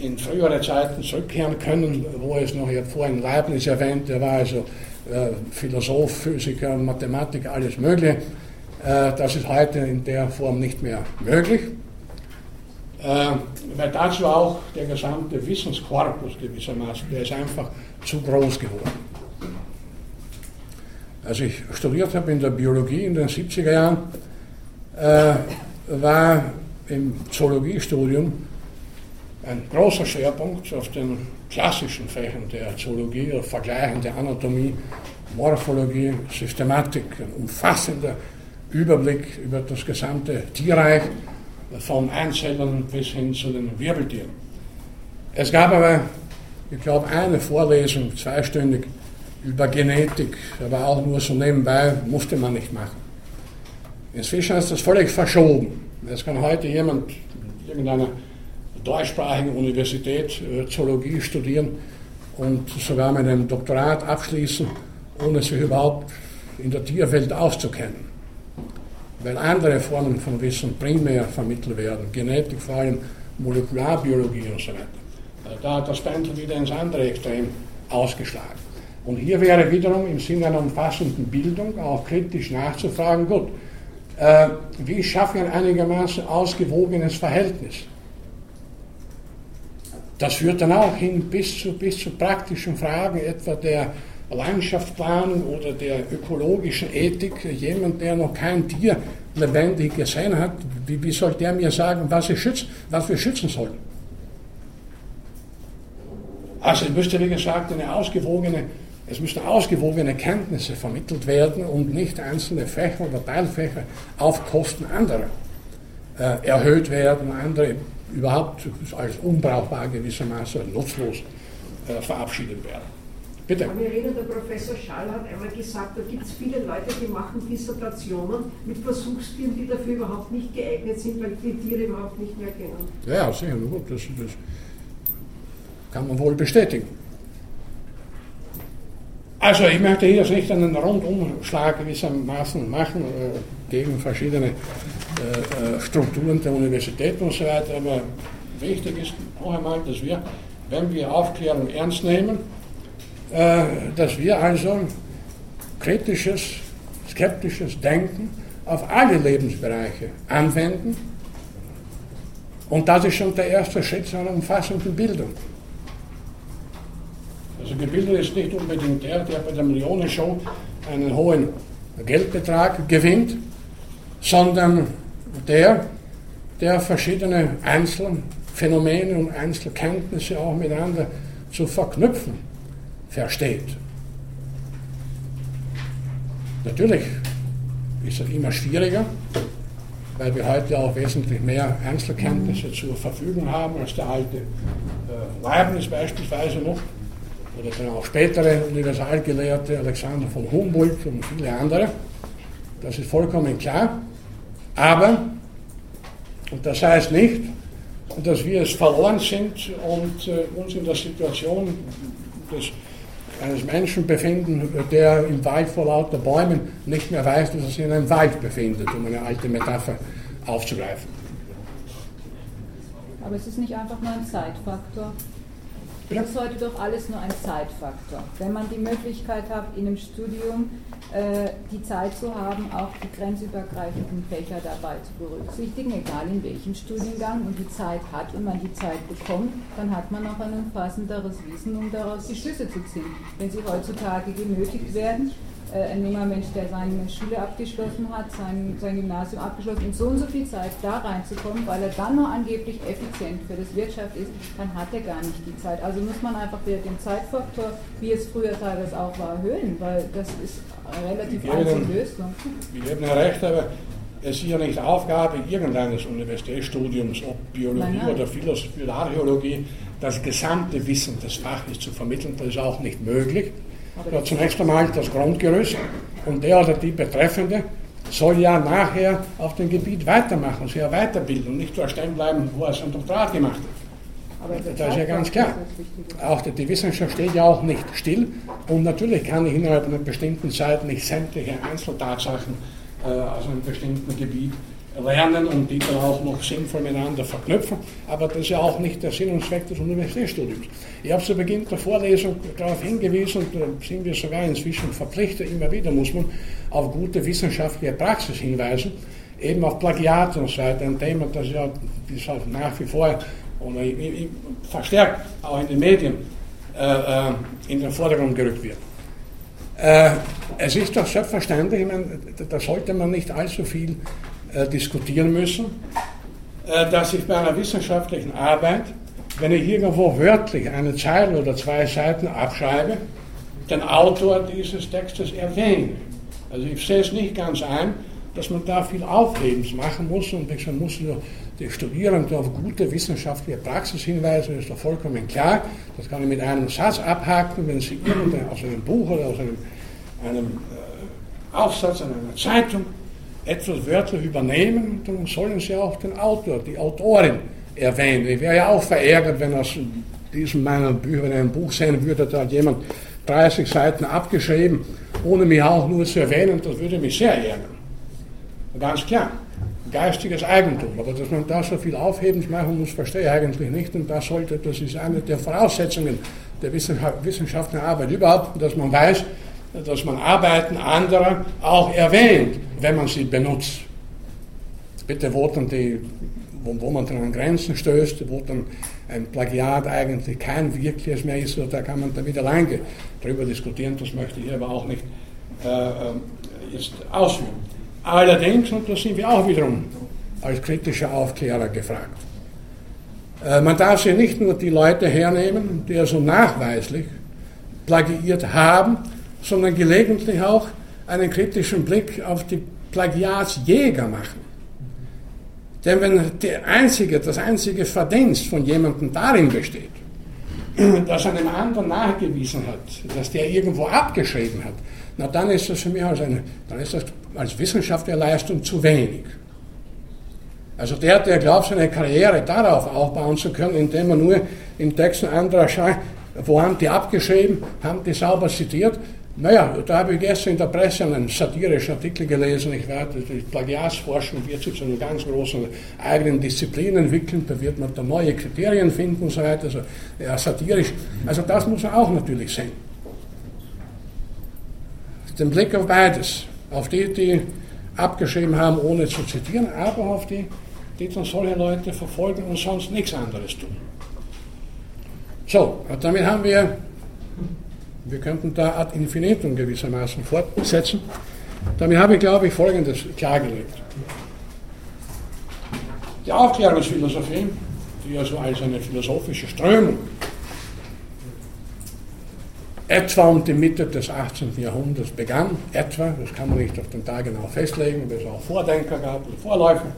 in frühere Zeiten zurückkehren können, wo es noch, habe vorhin Leibniz erwähnt, der war also Philosoph, Physiker, Mathematiker, alles Mögliche. Äh, das ist heute in der Form nicht mehr möglich, äh, weil dazu auch der gesamte Wissenskorpus gewissermaßen, der ist einfach zu groß geworden. Als ich studiert habe in der Biologie in den 70er Jahren, äh, war im Zoologiestudium ein großer Schwerpunkt auf den klassischen Fächern der Zoologie, vergleichende Anatomie, Morphologie, Systematik, ein umfassender Überblick über das gesamte Tierreich, von Einzellern bis hin zu den Wirbeltieren. Es gab aber, ich glaube, eine Vorlesung, zweistündig, über Genetik, aber auch nur so nebenbei, musste man nicht machen. Inzwischen ist das völlig verschoben. Es kann heute jemand in irgendeiner deutschsprachigen Universität äh, Zoologie studieren und sogar mit einem Doktorat abschließen, ohne sich überhaupt in der Tierwelt auszukennen weil andere Formen von Wissen primär vermittelt werden, Genetik, vor allem Molekularbiologie und so weiter. Äh, da hat das Pendel wieder ins andere Extrem ausgeschlagen. Und hier wäre wiederum im Sinne einer umfassenden Bildung auch kritisch nachzufragen, gut, äh, wie schaffe ich ein einigermaßen ausgewogenes Verhältnis? Das führt dann auch hin bis zu, bis zu praktischen Fragen, etwa der Landschaftsplanung oder der ökologischen Ethik, jemand, der noch kein Tier lebendig gesehen hat, wie, wie soll der mir sagen, was, ich schütz, was wir schützen sollen? Also es müsste, wie gesagt, eine ausgewogene, es müssten ausgewogene Kenntnisse vermittelt werden und nicht einzelne Fächer oder Teilfächer auf Kosten anderer äh, erhöht werden, andere überhaupt als unbrauchbar gewissermaßen nutzlos äh, verabschiedet werden. Bitte. Ich erinnere, der Professor Schall hat einmal gesagt, da gibt es viele Leute, die machen Dissertationen mit Versuchstieren, die dafür überhaupt nicht geeignet sind, weil die Tiere überhaupt nicht mehr kennen. Ja, sehr gut, das, das kann man wohl bestätigen. Also ich möchte hier jetzt nicht einen Rundumschlag gewissermaßen machen äh, gegen verschiedene äh, äh, Strukturen der Universität und so weiter, aber wichtig ist noch einmal, dass wir, wenn wir Aufklärung ernst nehmen, äh, dass wir also kritisches, skeptisches Denken auf alle Lebensbereiche anwenden. Und das ist schon der erste Schritt zu einer umfassenden Bildung. Also gebildet ist nicht unbedingt der, der bei der Millionenshow einen hohen Geldbetrag gewinnt, sondern der, der verschiedene Einzelphänomene und Einzelkenntnisse auch miteinander zu verknüpfen versteht. Natürlich ist es immer schwieriger, weil wir heute auch wesentlich mehr Einzelkenntnisse zur Verfügung haben als der alte äh, Leibniz beispielsweise noch oder dann auch spätere Universalgelehrte Alexander von Humboldt und viele andere. Das ist vollkommen klar. Aber, und das heißt nicht, dass wir es verloren sind und äh, uns in der Situation des eines Menschen befinden, der im Wald vor lauter Bäumen nicht mehr weiß, dass er sich in einem Wald befindet, um eine alte Metapher aufzugreifen. Aber es ist nicht einfach nur ein Zeitfaktor. Das ist heute doch alles nur ein Zeitfaktor. Wenn man die Möglichkeit hat, in einem Studium äh, die Zeit zu haben, auch die grenzübergreifenden Fächer dabei zu berücksichtigen, egal in welchem Studiengang, und die Zeit hat und man die Zeit bekommt, dann hat man auch ein umfassenderes Wissen, um daraus die Schlüsse zu ziehen. Wenn sie heutzutage genötigt werden, ein junger Mensch, der seine Schule abgeschlossen hat, sein, sein Gymnasium abgeschlossen, in so und so viel Zeit da reinzukommen, weil er dann noch angeblich effizient für das Wirtschaft ist, dann hat er gar nicht die Zeit. Also muss man einfach wieder den Zeitfaktor, wie es früher teilweise auch war, erhöhen, weil das ist eine relativ einfache Lösung. Ich gebe Ihnen recht, aber es ist ja nicht Aufgabe irgendeines Universitätsstudiums, ob Biologie oder Philosophie oder Archäologie, das gesamte Wissen des Faches zu vermitteln. Das ist auch nicht möglich. Ja, zunächst einmal das Grundgerüst Und der oder die Betreffende soll ja nachher auf dem Gebiet weitermachen, sich ja weiterbilden und nicht nur stehen bleiben, wo er sein Doktorat gemacht hat. Aber das ist ja ganz klar. Auch die, die Wissenschaft steht ja auch nicht still und natürlich kann ich innerhalb einer bestimmten Zeit nicht sämtliche Einzeltatsachen äh, aus einem bestimmten Gebiet lernen und die dann auch noch sinnvoll miteinander verknüpfen. Aber das ist ja auch nicht der Sinn und Zweck des Universitätsstudiums. Ich habe zu Beginn der Vorlesung darauf hingewiesen, und da sind wir sogar inzwischen verpflichtet, immer wieder muss man auf gute wissenschaftliche Praxis hinweisen, eben auf Plagiat und so weiter, ein Thema, das ja das halt nach wie vor oder verstärkt auch in den Medien äh, äh, in den Vordergrund gerückt wird. Äh, es ist doch selbstverständlich, ich meine, da sollte man nicht allzu viel äh, diskutieren müssen, äh, dass ich bei einer wissenschaftlichen Arbeit, wenn ich irgendwo wörtlich eine Zeile oder zwei Seiten abschreibe, den Autor dieses Textes erwähne. Also ich sehe es nicht ganz ein, dass man da viel Aufhebens machen muss und man muss die Studierenden auf gute wissenschaftliche Praxis hinweisen, ist doch vollkommen klar. Das kann ich mit einem Satz abhaken, wenn Sie irgendein aus einem Buch oder aus einem, einem äh, Aufsatz an einer Zeitung etwas wörtlich übernehmen, dann sollen Sie auch den Autor, die Autorin erwähnen. Ich wäre ja auch verärgert, wenn aus diesem meiner Bücher, wenn ein Buch sein würde, da hat jemand 30 Seiten abgeschrieben, ohne mich auch nur zu erwähnen, das würde mich sehr ärgern. Ganz klar. Geistiges Eigentum. Aber dass man da so viel Aufhebens machen muss, verstehe ich eigentlich nicht. Und das sollte, das ist eine der Voraussetzungen der wissenschaftlichen Arbeit überhaupt, dass man weiß, dass man Arbeiten anderer auch erwähnt, wenn man sie benutzt. Bitte, dann die, wo, wo man dann an Grenzen stößt, wo dann ein Plagiat eigentlich kein wirkliches mehr ist, da kann man wieder lange darüber diskutieren, das möchte ich aber auch nicht äh, äh, jetzt ausführen. Allerdings, und da sind wir auch wiederum als kritischer Aufklärer gefragt, äh, man darf sich nicht nur die Leute hernehmen, die also nachweislich plagiiert haben, sondern gelegentlich auch einen kritischen Blick auf die Plagiatsjäger machen. Denn wenn einzige, das einzige Verdienst von jemandem darin besteht, dass einem anderen nachgewiesen hat, dass der irgendwo abgeschrieben hat, na dann ist das für mich als, eine, dann ist das als Wissenschaftlerleistung zu wenig. Also der, der glaubt, seine Karriere darauf aufbauen zu können, indem er nur in Texten anderer schaut, wo haben die abgeschrieben, haben die sauber zitiert, naja, da habe ich gestern in der Presse einen satirischen Artikel gelesen. Ich werde die Plagiatsforschung wird sich zu einer ganz großen eigenen Disziplin entwickeln. Da wird man da neue Kriterien finden und so weiter. Also, ja, satirisch. Also, das muss man auch natürlich sehen. Den Blick auf beides. Auf die, die abgeschrieben haben, ohne zu zitieren, aber auf die, die dann solche Leute verfolgen und sonst nichts anderes tun. So, damit haben wir wir könnten da ad infinitum gewissermaßen fortsetzen. Damit habe ich, glaube ich, Folgendes klargelegt. Die Aufklärungsphilosophie, die also als eine philosophische Strömung etwa um die Mitte des 18. Jahrhunderts begann, etwa, das kann man nicht auf den Tag genau festlegen, weil es auch Vordenker gab und Vorläufer.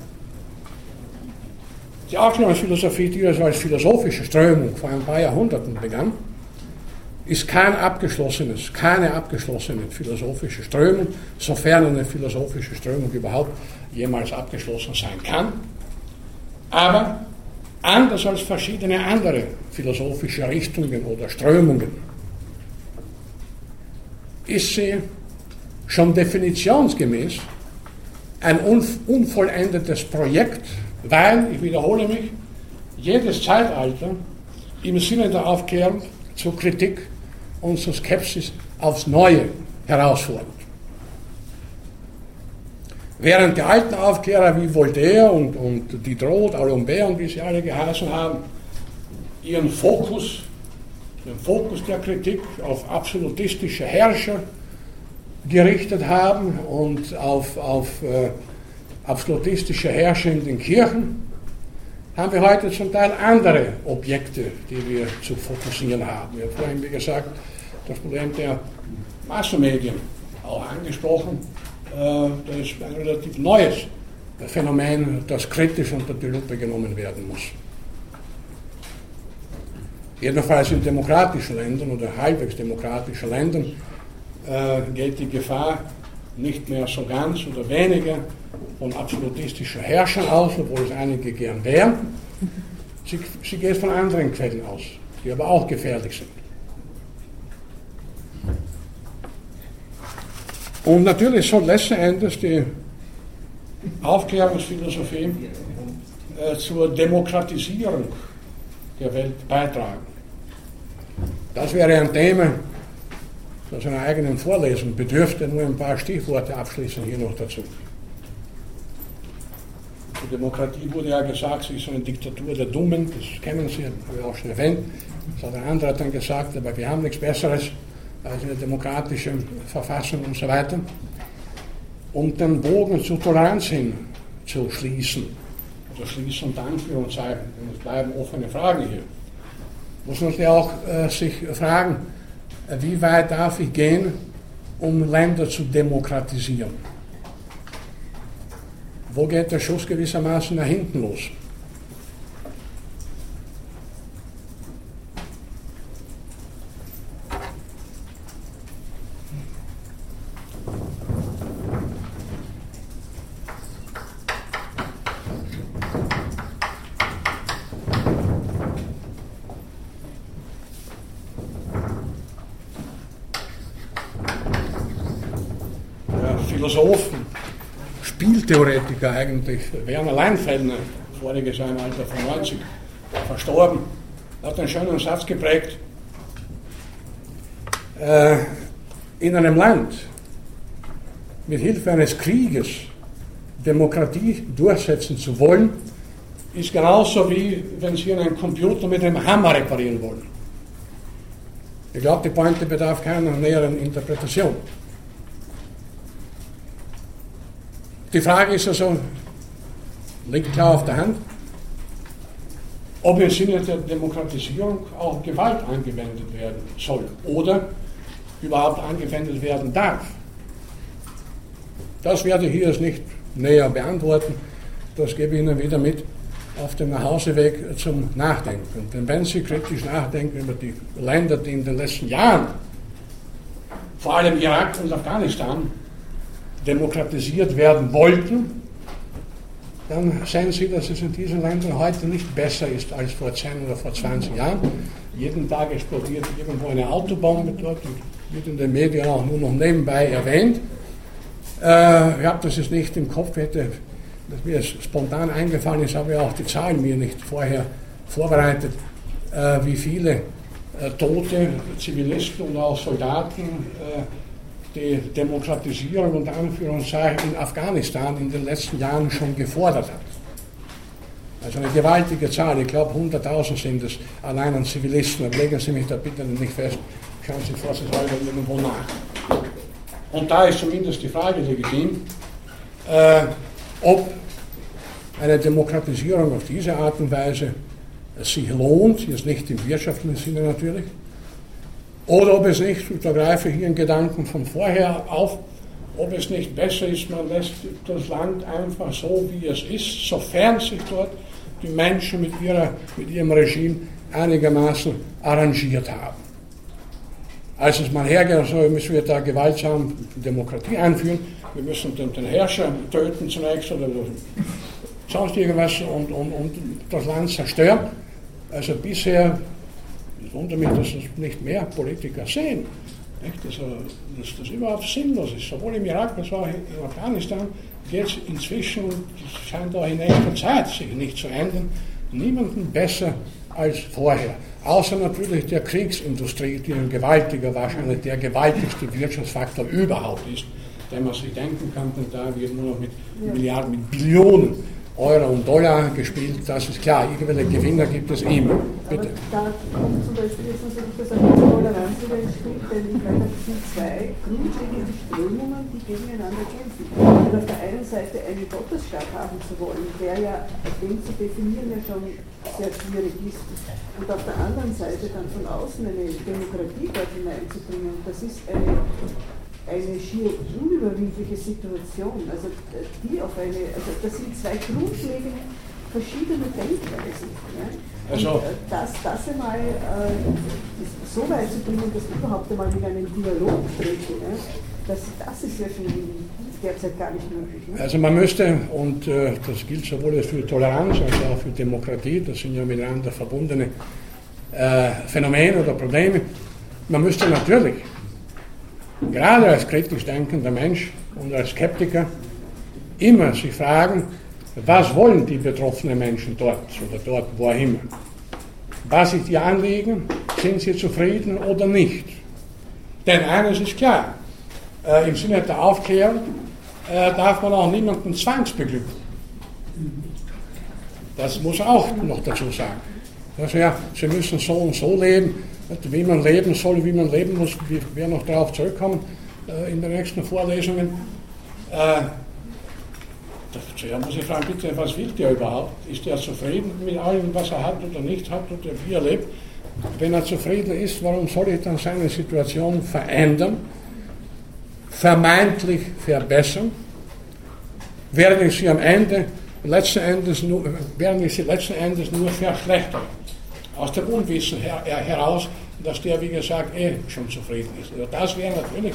Die Aufklärungsphilosophie, die also als philosophische Strömung vor ein paar Jahrhunderten begann, ist kein abgeschlossenes, keine abgeschlossene philosophische Strömung, sofern eine philosophische Strömung überhaupt jemals abgeschlossen sein kann. Aber anders als verschiedene andere philosophische Richtungen oder Strömungen ist sie schon definitionsgemäß ein unvollendetes Projekt, weil, ich wiederhole mich, jedes Zeitalter im Sinne der Aufklärung zur Kritik unsere Skepsis aufs Neue herausfordert. Während die alten Aufklärer wie Voltaire und, und Diderot, D'Alembert und wie sie alle geheißen haben, ihren Fokus, den Fokus der Kritik auf absolutistische Herrscher gerichtet haben und auf, auf äh, absolutistische Herrscher in den Kirchen, haben wir heute zum Teil andere Objekte, die wir zu fokussieren haben. Wir haben vorhin, wie gesagt, das Problem der Massenmedien auch angesprochen. Äh, das ist ein relativ neues Phänomen, das kritisch unter die Lupe genommen werden muss. Jedenfalls in demokratischen Ländern oder halbwegs demokratischen Ländern äh, geht die Gefahr nicht mehr so ganz oder weniger von absolutistischer Herrschern aus, obwohl es einige gern wären. Sie, sie geht von anderen Quellen aus, die aber auch gefährlich sind. Und natürlich soll letzten Endes die Aufklärungsphilosophie äh, zur Demokratisierung der Welt beitragen. Das wäre ein Thema, das einer eigenen Vorlesung bedürfte, nur ein paar Stichworte abschließen hier noch dazu. Demokratie wurde ja gesagt, sie ist eine Diktatur der Dummen, das kennen Sie, habe ich auch schon erwähnt. Das hat ein anderer dann gesagt, aber wir haben nichts Besseres als eine demokratische Verfassung und so weiter. Um den Bogen zur Toleranz hin zu schließen, also schließen unter Anführungszeichen, es bleiben offene Fragen hier, muss man sich auch äh, sich fragen, wie weit darf ich gehen, um Länder zu demokratisieren? Wo geht der Schuss gewissermaßen nach hinten los? Eigentlich, Werner Leinfeldner, voriges Jahr im Alter von 90, verstorben, hat einen schönen Satz geprägt. Äh, in einem Land mit Hilfe eines Krieges Demokratie durchsetzen zu wollen, ist genauso wie wenn Sie einen Computer mit einem Hammer reparieren wollen. Ich glaube, die Pointe bedarf keiner näheren Interpretation. Die Frage ist also, liegt klar auf der Hand, ob im Sinne der Demokratisierung auch Gewalt angewendet werden soll oder überhaupt angewendet werden darf. Das werde ich hier nicht näher beantworten. Das gebe ich Ihnen wieder mit auf dem Nachhauseweg zum Nachdenken. Denn wenn Sie kritisch nachdenken über die Länder, die in den letzten Jahren, vor allem Irak und Afghanistan, demokratisiert werden wollten, dann sehen Sie, dass es in diesen Ländern heute nicht besser ist als vor 10 oder vor 20 Jahren. Jeden Tag explodiert irgendwo eine Autobombe dort und wird in den Medien auch nur noch nebenbei erwähnt. Äh, ja, das ist nicht im Kopf, hätte, dass mir spontan eingefallen ist, habe ich auch die Zahlen mir nicht vorher vorbereitet, äh, wie viele äh, tote Zivilisten und auch Soldaten äh, die Demokratisierung und Anführungszeichen in Afghanistan in den letzten Jahren schon gefordert hat. Also eine gewaltige Zahl, ich glaube 100.000 sind es allein an Zivilisten. Legen Sie mich da bitte nicht fest, schauen Sie vorsichtshalber irgendwo nach. Und da ist zumindest die Frage legitim, äh, ob eine Demokratisierung auf diese Art und Weise sich lohnt, jetzt nicht im wirtschaftlichen Sinne natürlich, oder ob es nicht, ich greife hier einen Gedanken von vorher auf, ob es nicht besser ist, man lässt das Land einfach so, wie es ist, sofern sich dort die Menschen mit, ihrer, mit ihrem Regime einigermaßen arrangiert haben. Als es mal hergeht, so müssen wir da gewaltsam Demokratie einführen, wir müssen den, den Herrscher töten zunächst oder sonst irgendwas und, und, und das Land zerstören. Also bisher ich wundere mich, dass das nicht mehr Politiker sehen. Dass, dass das überhaupt sinnlos ist. Sowohl im Irak als auch in Afghanistan geht es inzwischen, das scheint auch in nächster Zeit sich nicht zu ändern, niemanden besser als vorher. Außer natürlich der Kriegsindustrie, die ein gewaltiger, wahrscheinlich der gewaltigste Wirtschaftsfaktor überhaupt ist, den man sich denken kann, denn da wird nur noch mit Milliarden, mit Billionen Euro und Dollar gespielt, das ist klar. Irgendwelche Gewinner gibt es immer. Bitte. Aber da kommt zum Beispiel jetzt natürlich das eine Toleranz wieder ins Spiel, denn ich meine, das sind zwei grundlegende Strömungen, die gegeneinander kämpfen. Und auf der einen Seite einen Gottesstaat haben zu wollen, der ja, den zu definieren ja schon sehr schwierig ist. Und auf der anderen Seite dann von außen eine Demokratie dort hineinzubringen, das ist eine eine schier unüberwindliche Situation. Also die auf eine, also das sind zwei grundlegend verschiedene Denkweisen. Ja? Also, das, das einmal äh, so weit zu bringen, dass überhaupt einmal in einen Dialog trete, ja? das, das ist ja für ihn derzeit gar nicht möglich. Ne? Also man müsste, und äh, das gilt sowohl für Toleranz als auch für Demokratie, das sind ja miteinander verbundene äh, Phänomene oder Probleme, man müsste natürlich, gerade als kritisch denkender Mensch und als Skeptiker, immer sich fragen, was wollen die betroffenen Menschen dort oder dort, wo auch immer? Was ist ihr Anliegen? Sind sie zufrieden oder nicht? Denn eines ist klar, äh, im Sinne der Aufklärung äh, darf man auch niemanden zwangsbeglücken. Das muss auch noch dazu sagen. Also ja, sie müssen so und so leben, wie man leben soll, wie man leben muss, wir werden noch darauf zurückkommen äh, in den nächsten Vorlesungen. Äh, ja, muss ich fragen, bitte, was will der überhaupt? Ist er zufrieden mit allem, was er hat oder nicht hat oder wie er lebt? Wenn er zufrieden ist, warum soll ich dann seine Situation verändern, vermeintlich verbessern, während ich sie am Ende letzten Endes nur, ich sie letzten Endes nur verschlechtern? Aus dem Unwissen her, heraus, dass der, wie gesagt, eh schon zufrieden ist. Also das wäre natürlich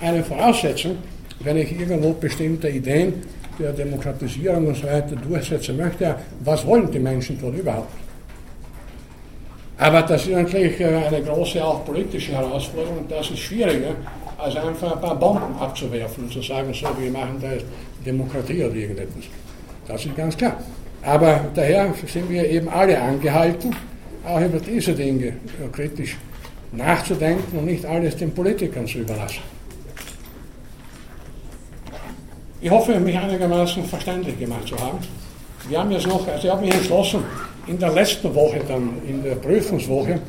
eine Voraussetzung, wenn ich irgendwo bestimmte Ideen der Demokratisierung und so weiter durchsetzen möchte, was wollen die Menschen tun überhaupt? Aber das ist natürlich äh, eine große auch politische Herausforderung und das ist schwieriger, als einfach ein paar Bomben abzuwerfen und zu sagen, so, wir machen da jetzt Demokratie oder irgendetwas. Das ist ganz klar. Aber daher sind wir eben alle angehalten, auch über diese Dinge kritisch nachzudenken und nicht alles den Politikern zu überlassen. Ich hoffe, mich einigermaßen verständlich gemacht zu haben. Wir haben jetzt noch, also ich habe mich entschlossen, in der letzten Woche, dann in der Prüfungswoche,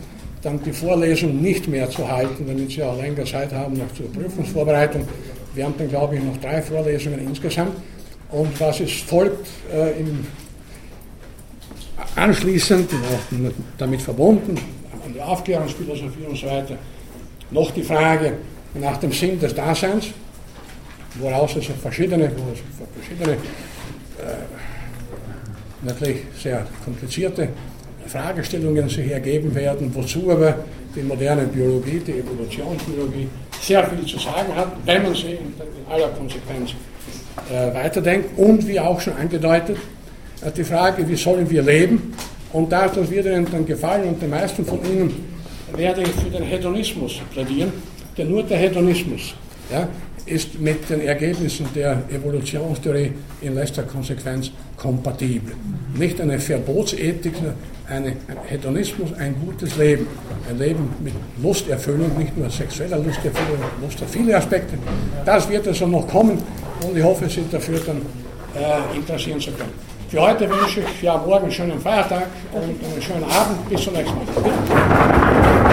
dann die Vorlesung nicht mehr zu halten, damit Sie auch länger Zeit haben noch zur Prüfungsvorbereitung. Wir haben dann, glaube ich, noch drei Vorlesungen insgesamt. Und was es folgt, äh, im, anschließend, damit verbunden, an die Aufklärungsphilosophie und so weiter, noch die Frage nach dem Sinn des Daseins woraus es verschiedene, verschiedene äh, natürlich sehr komplizierte Fragestellungen sich ergeben werden, wozu aber die moderne Biologie, die Evolutionsbiologie sehr viel zu sagen hat, wenn man sie in, aller Konsequenz äh, weiterdenkt. Und wie auch schon angedeutet, äh, die Frage, wie sollen wir leben? Und da das wird Ihnen dann gefallen und den meisten von Ihnen werde ich für den Hedonismus plädieren, denn nur der Hedonismus ja, ist mit den Ergebnissen der Evolutionstheorie in letzter Konsequenz kompatibel. Nicht eine Verbotsethik, eine, ein Hedonismus, ein gutes Leben. Ein Leben mit Lusterfüllung, nicht nur sexueller Lusterfüllung, Lust auf viele Aspekte. Das wird also noch kommen und ich hoffe, Sie dafür dann äh, interessieren zu können. Für heute wünsche ich ja morgen einen schönen Feiertag und einen schönen Abend. Bis zum nächsten Mal.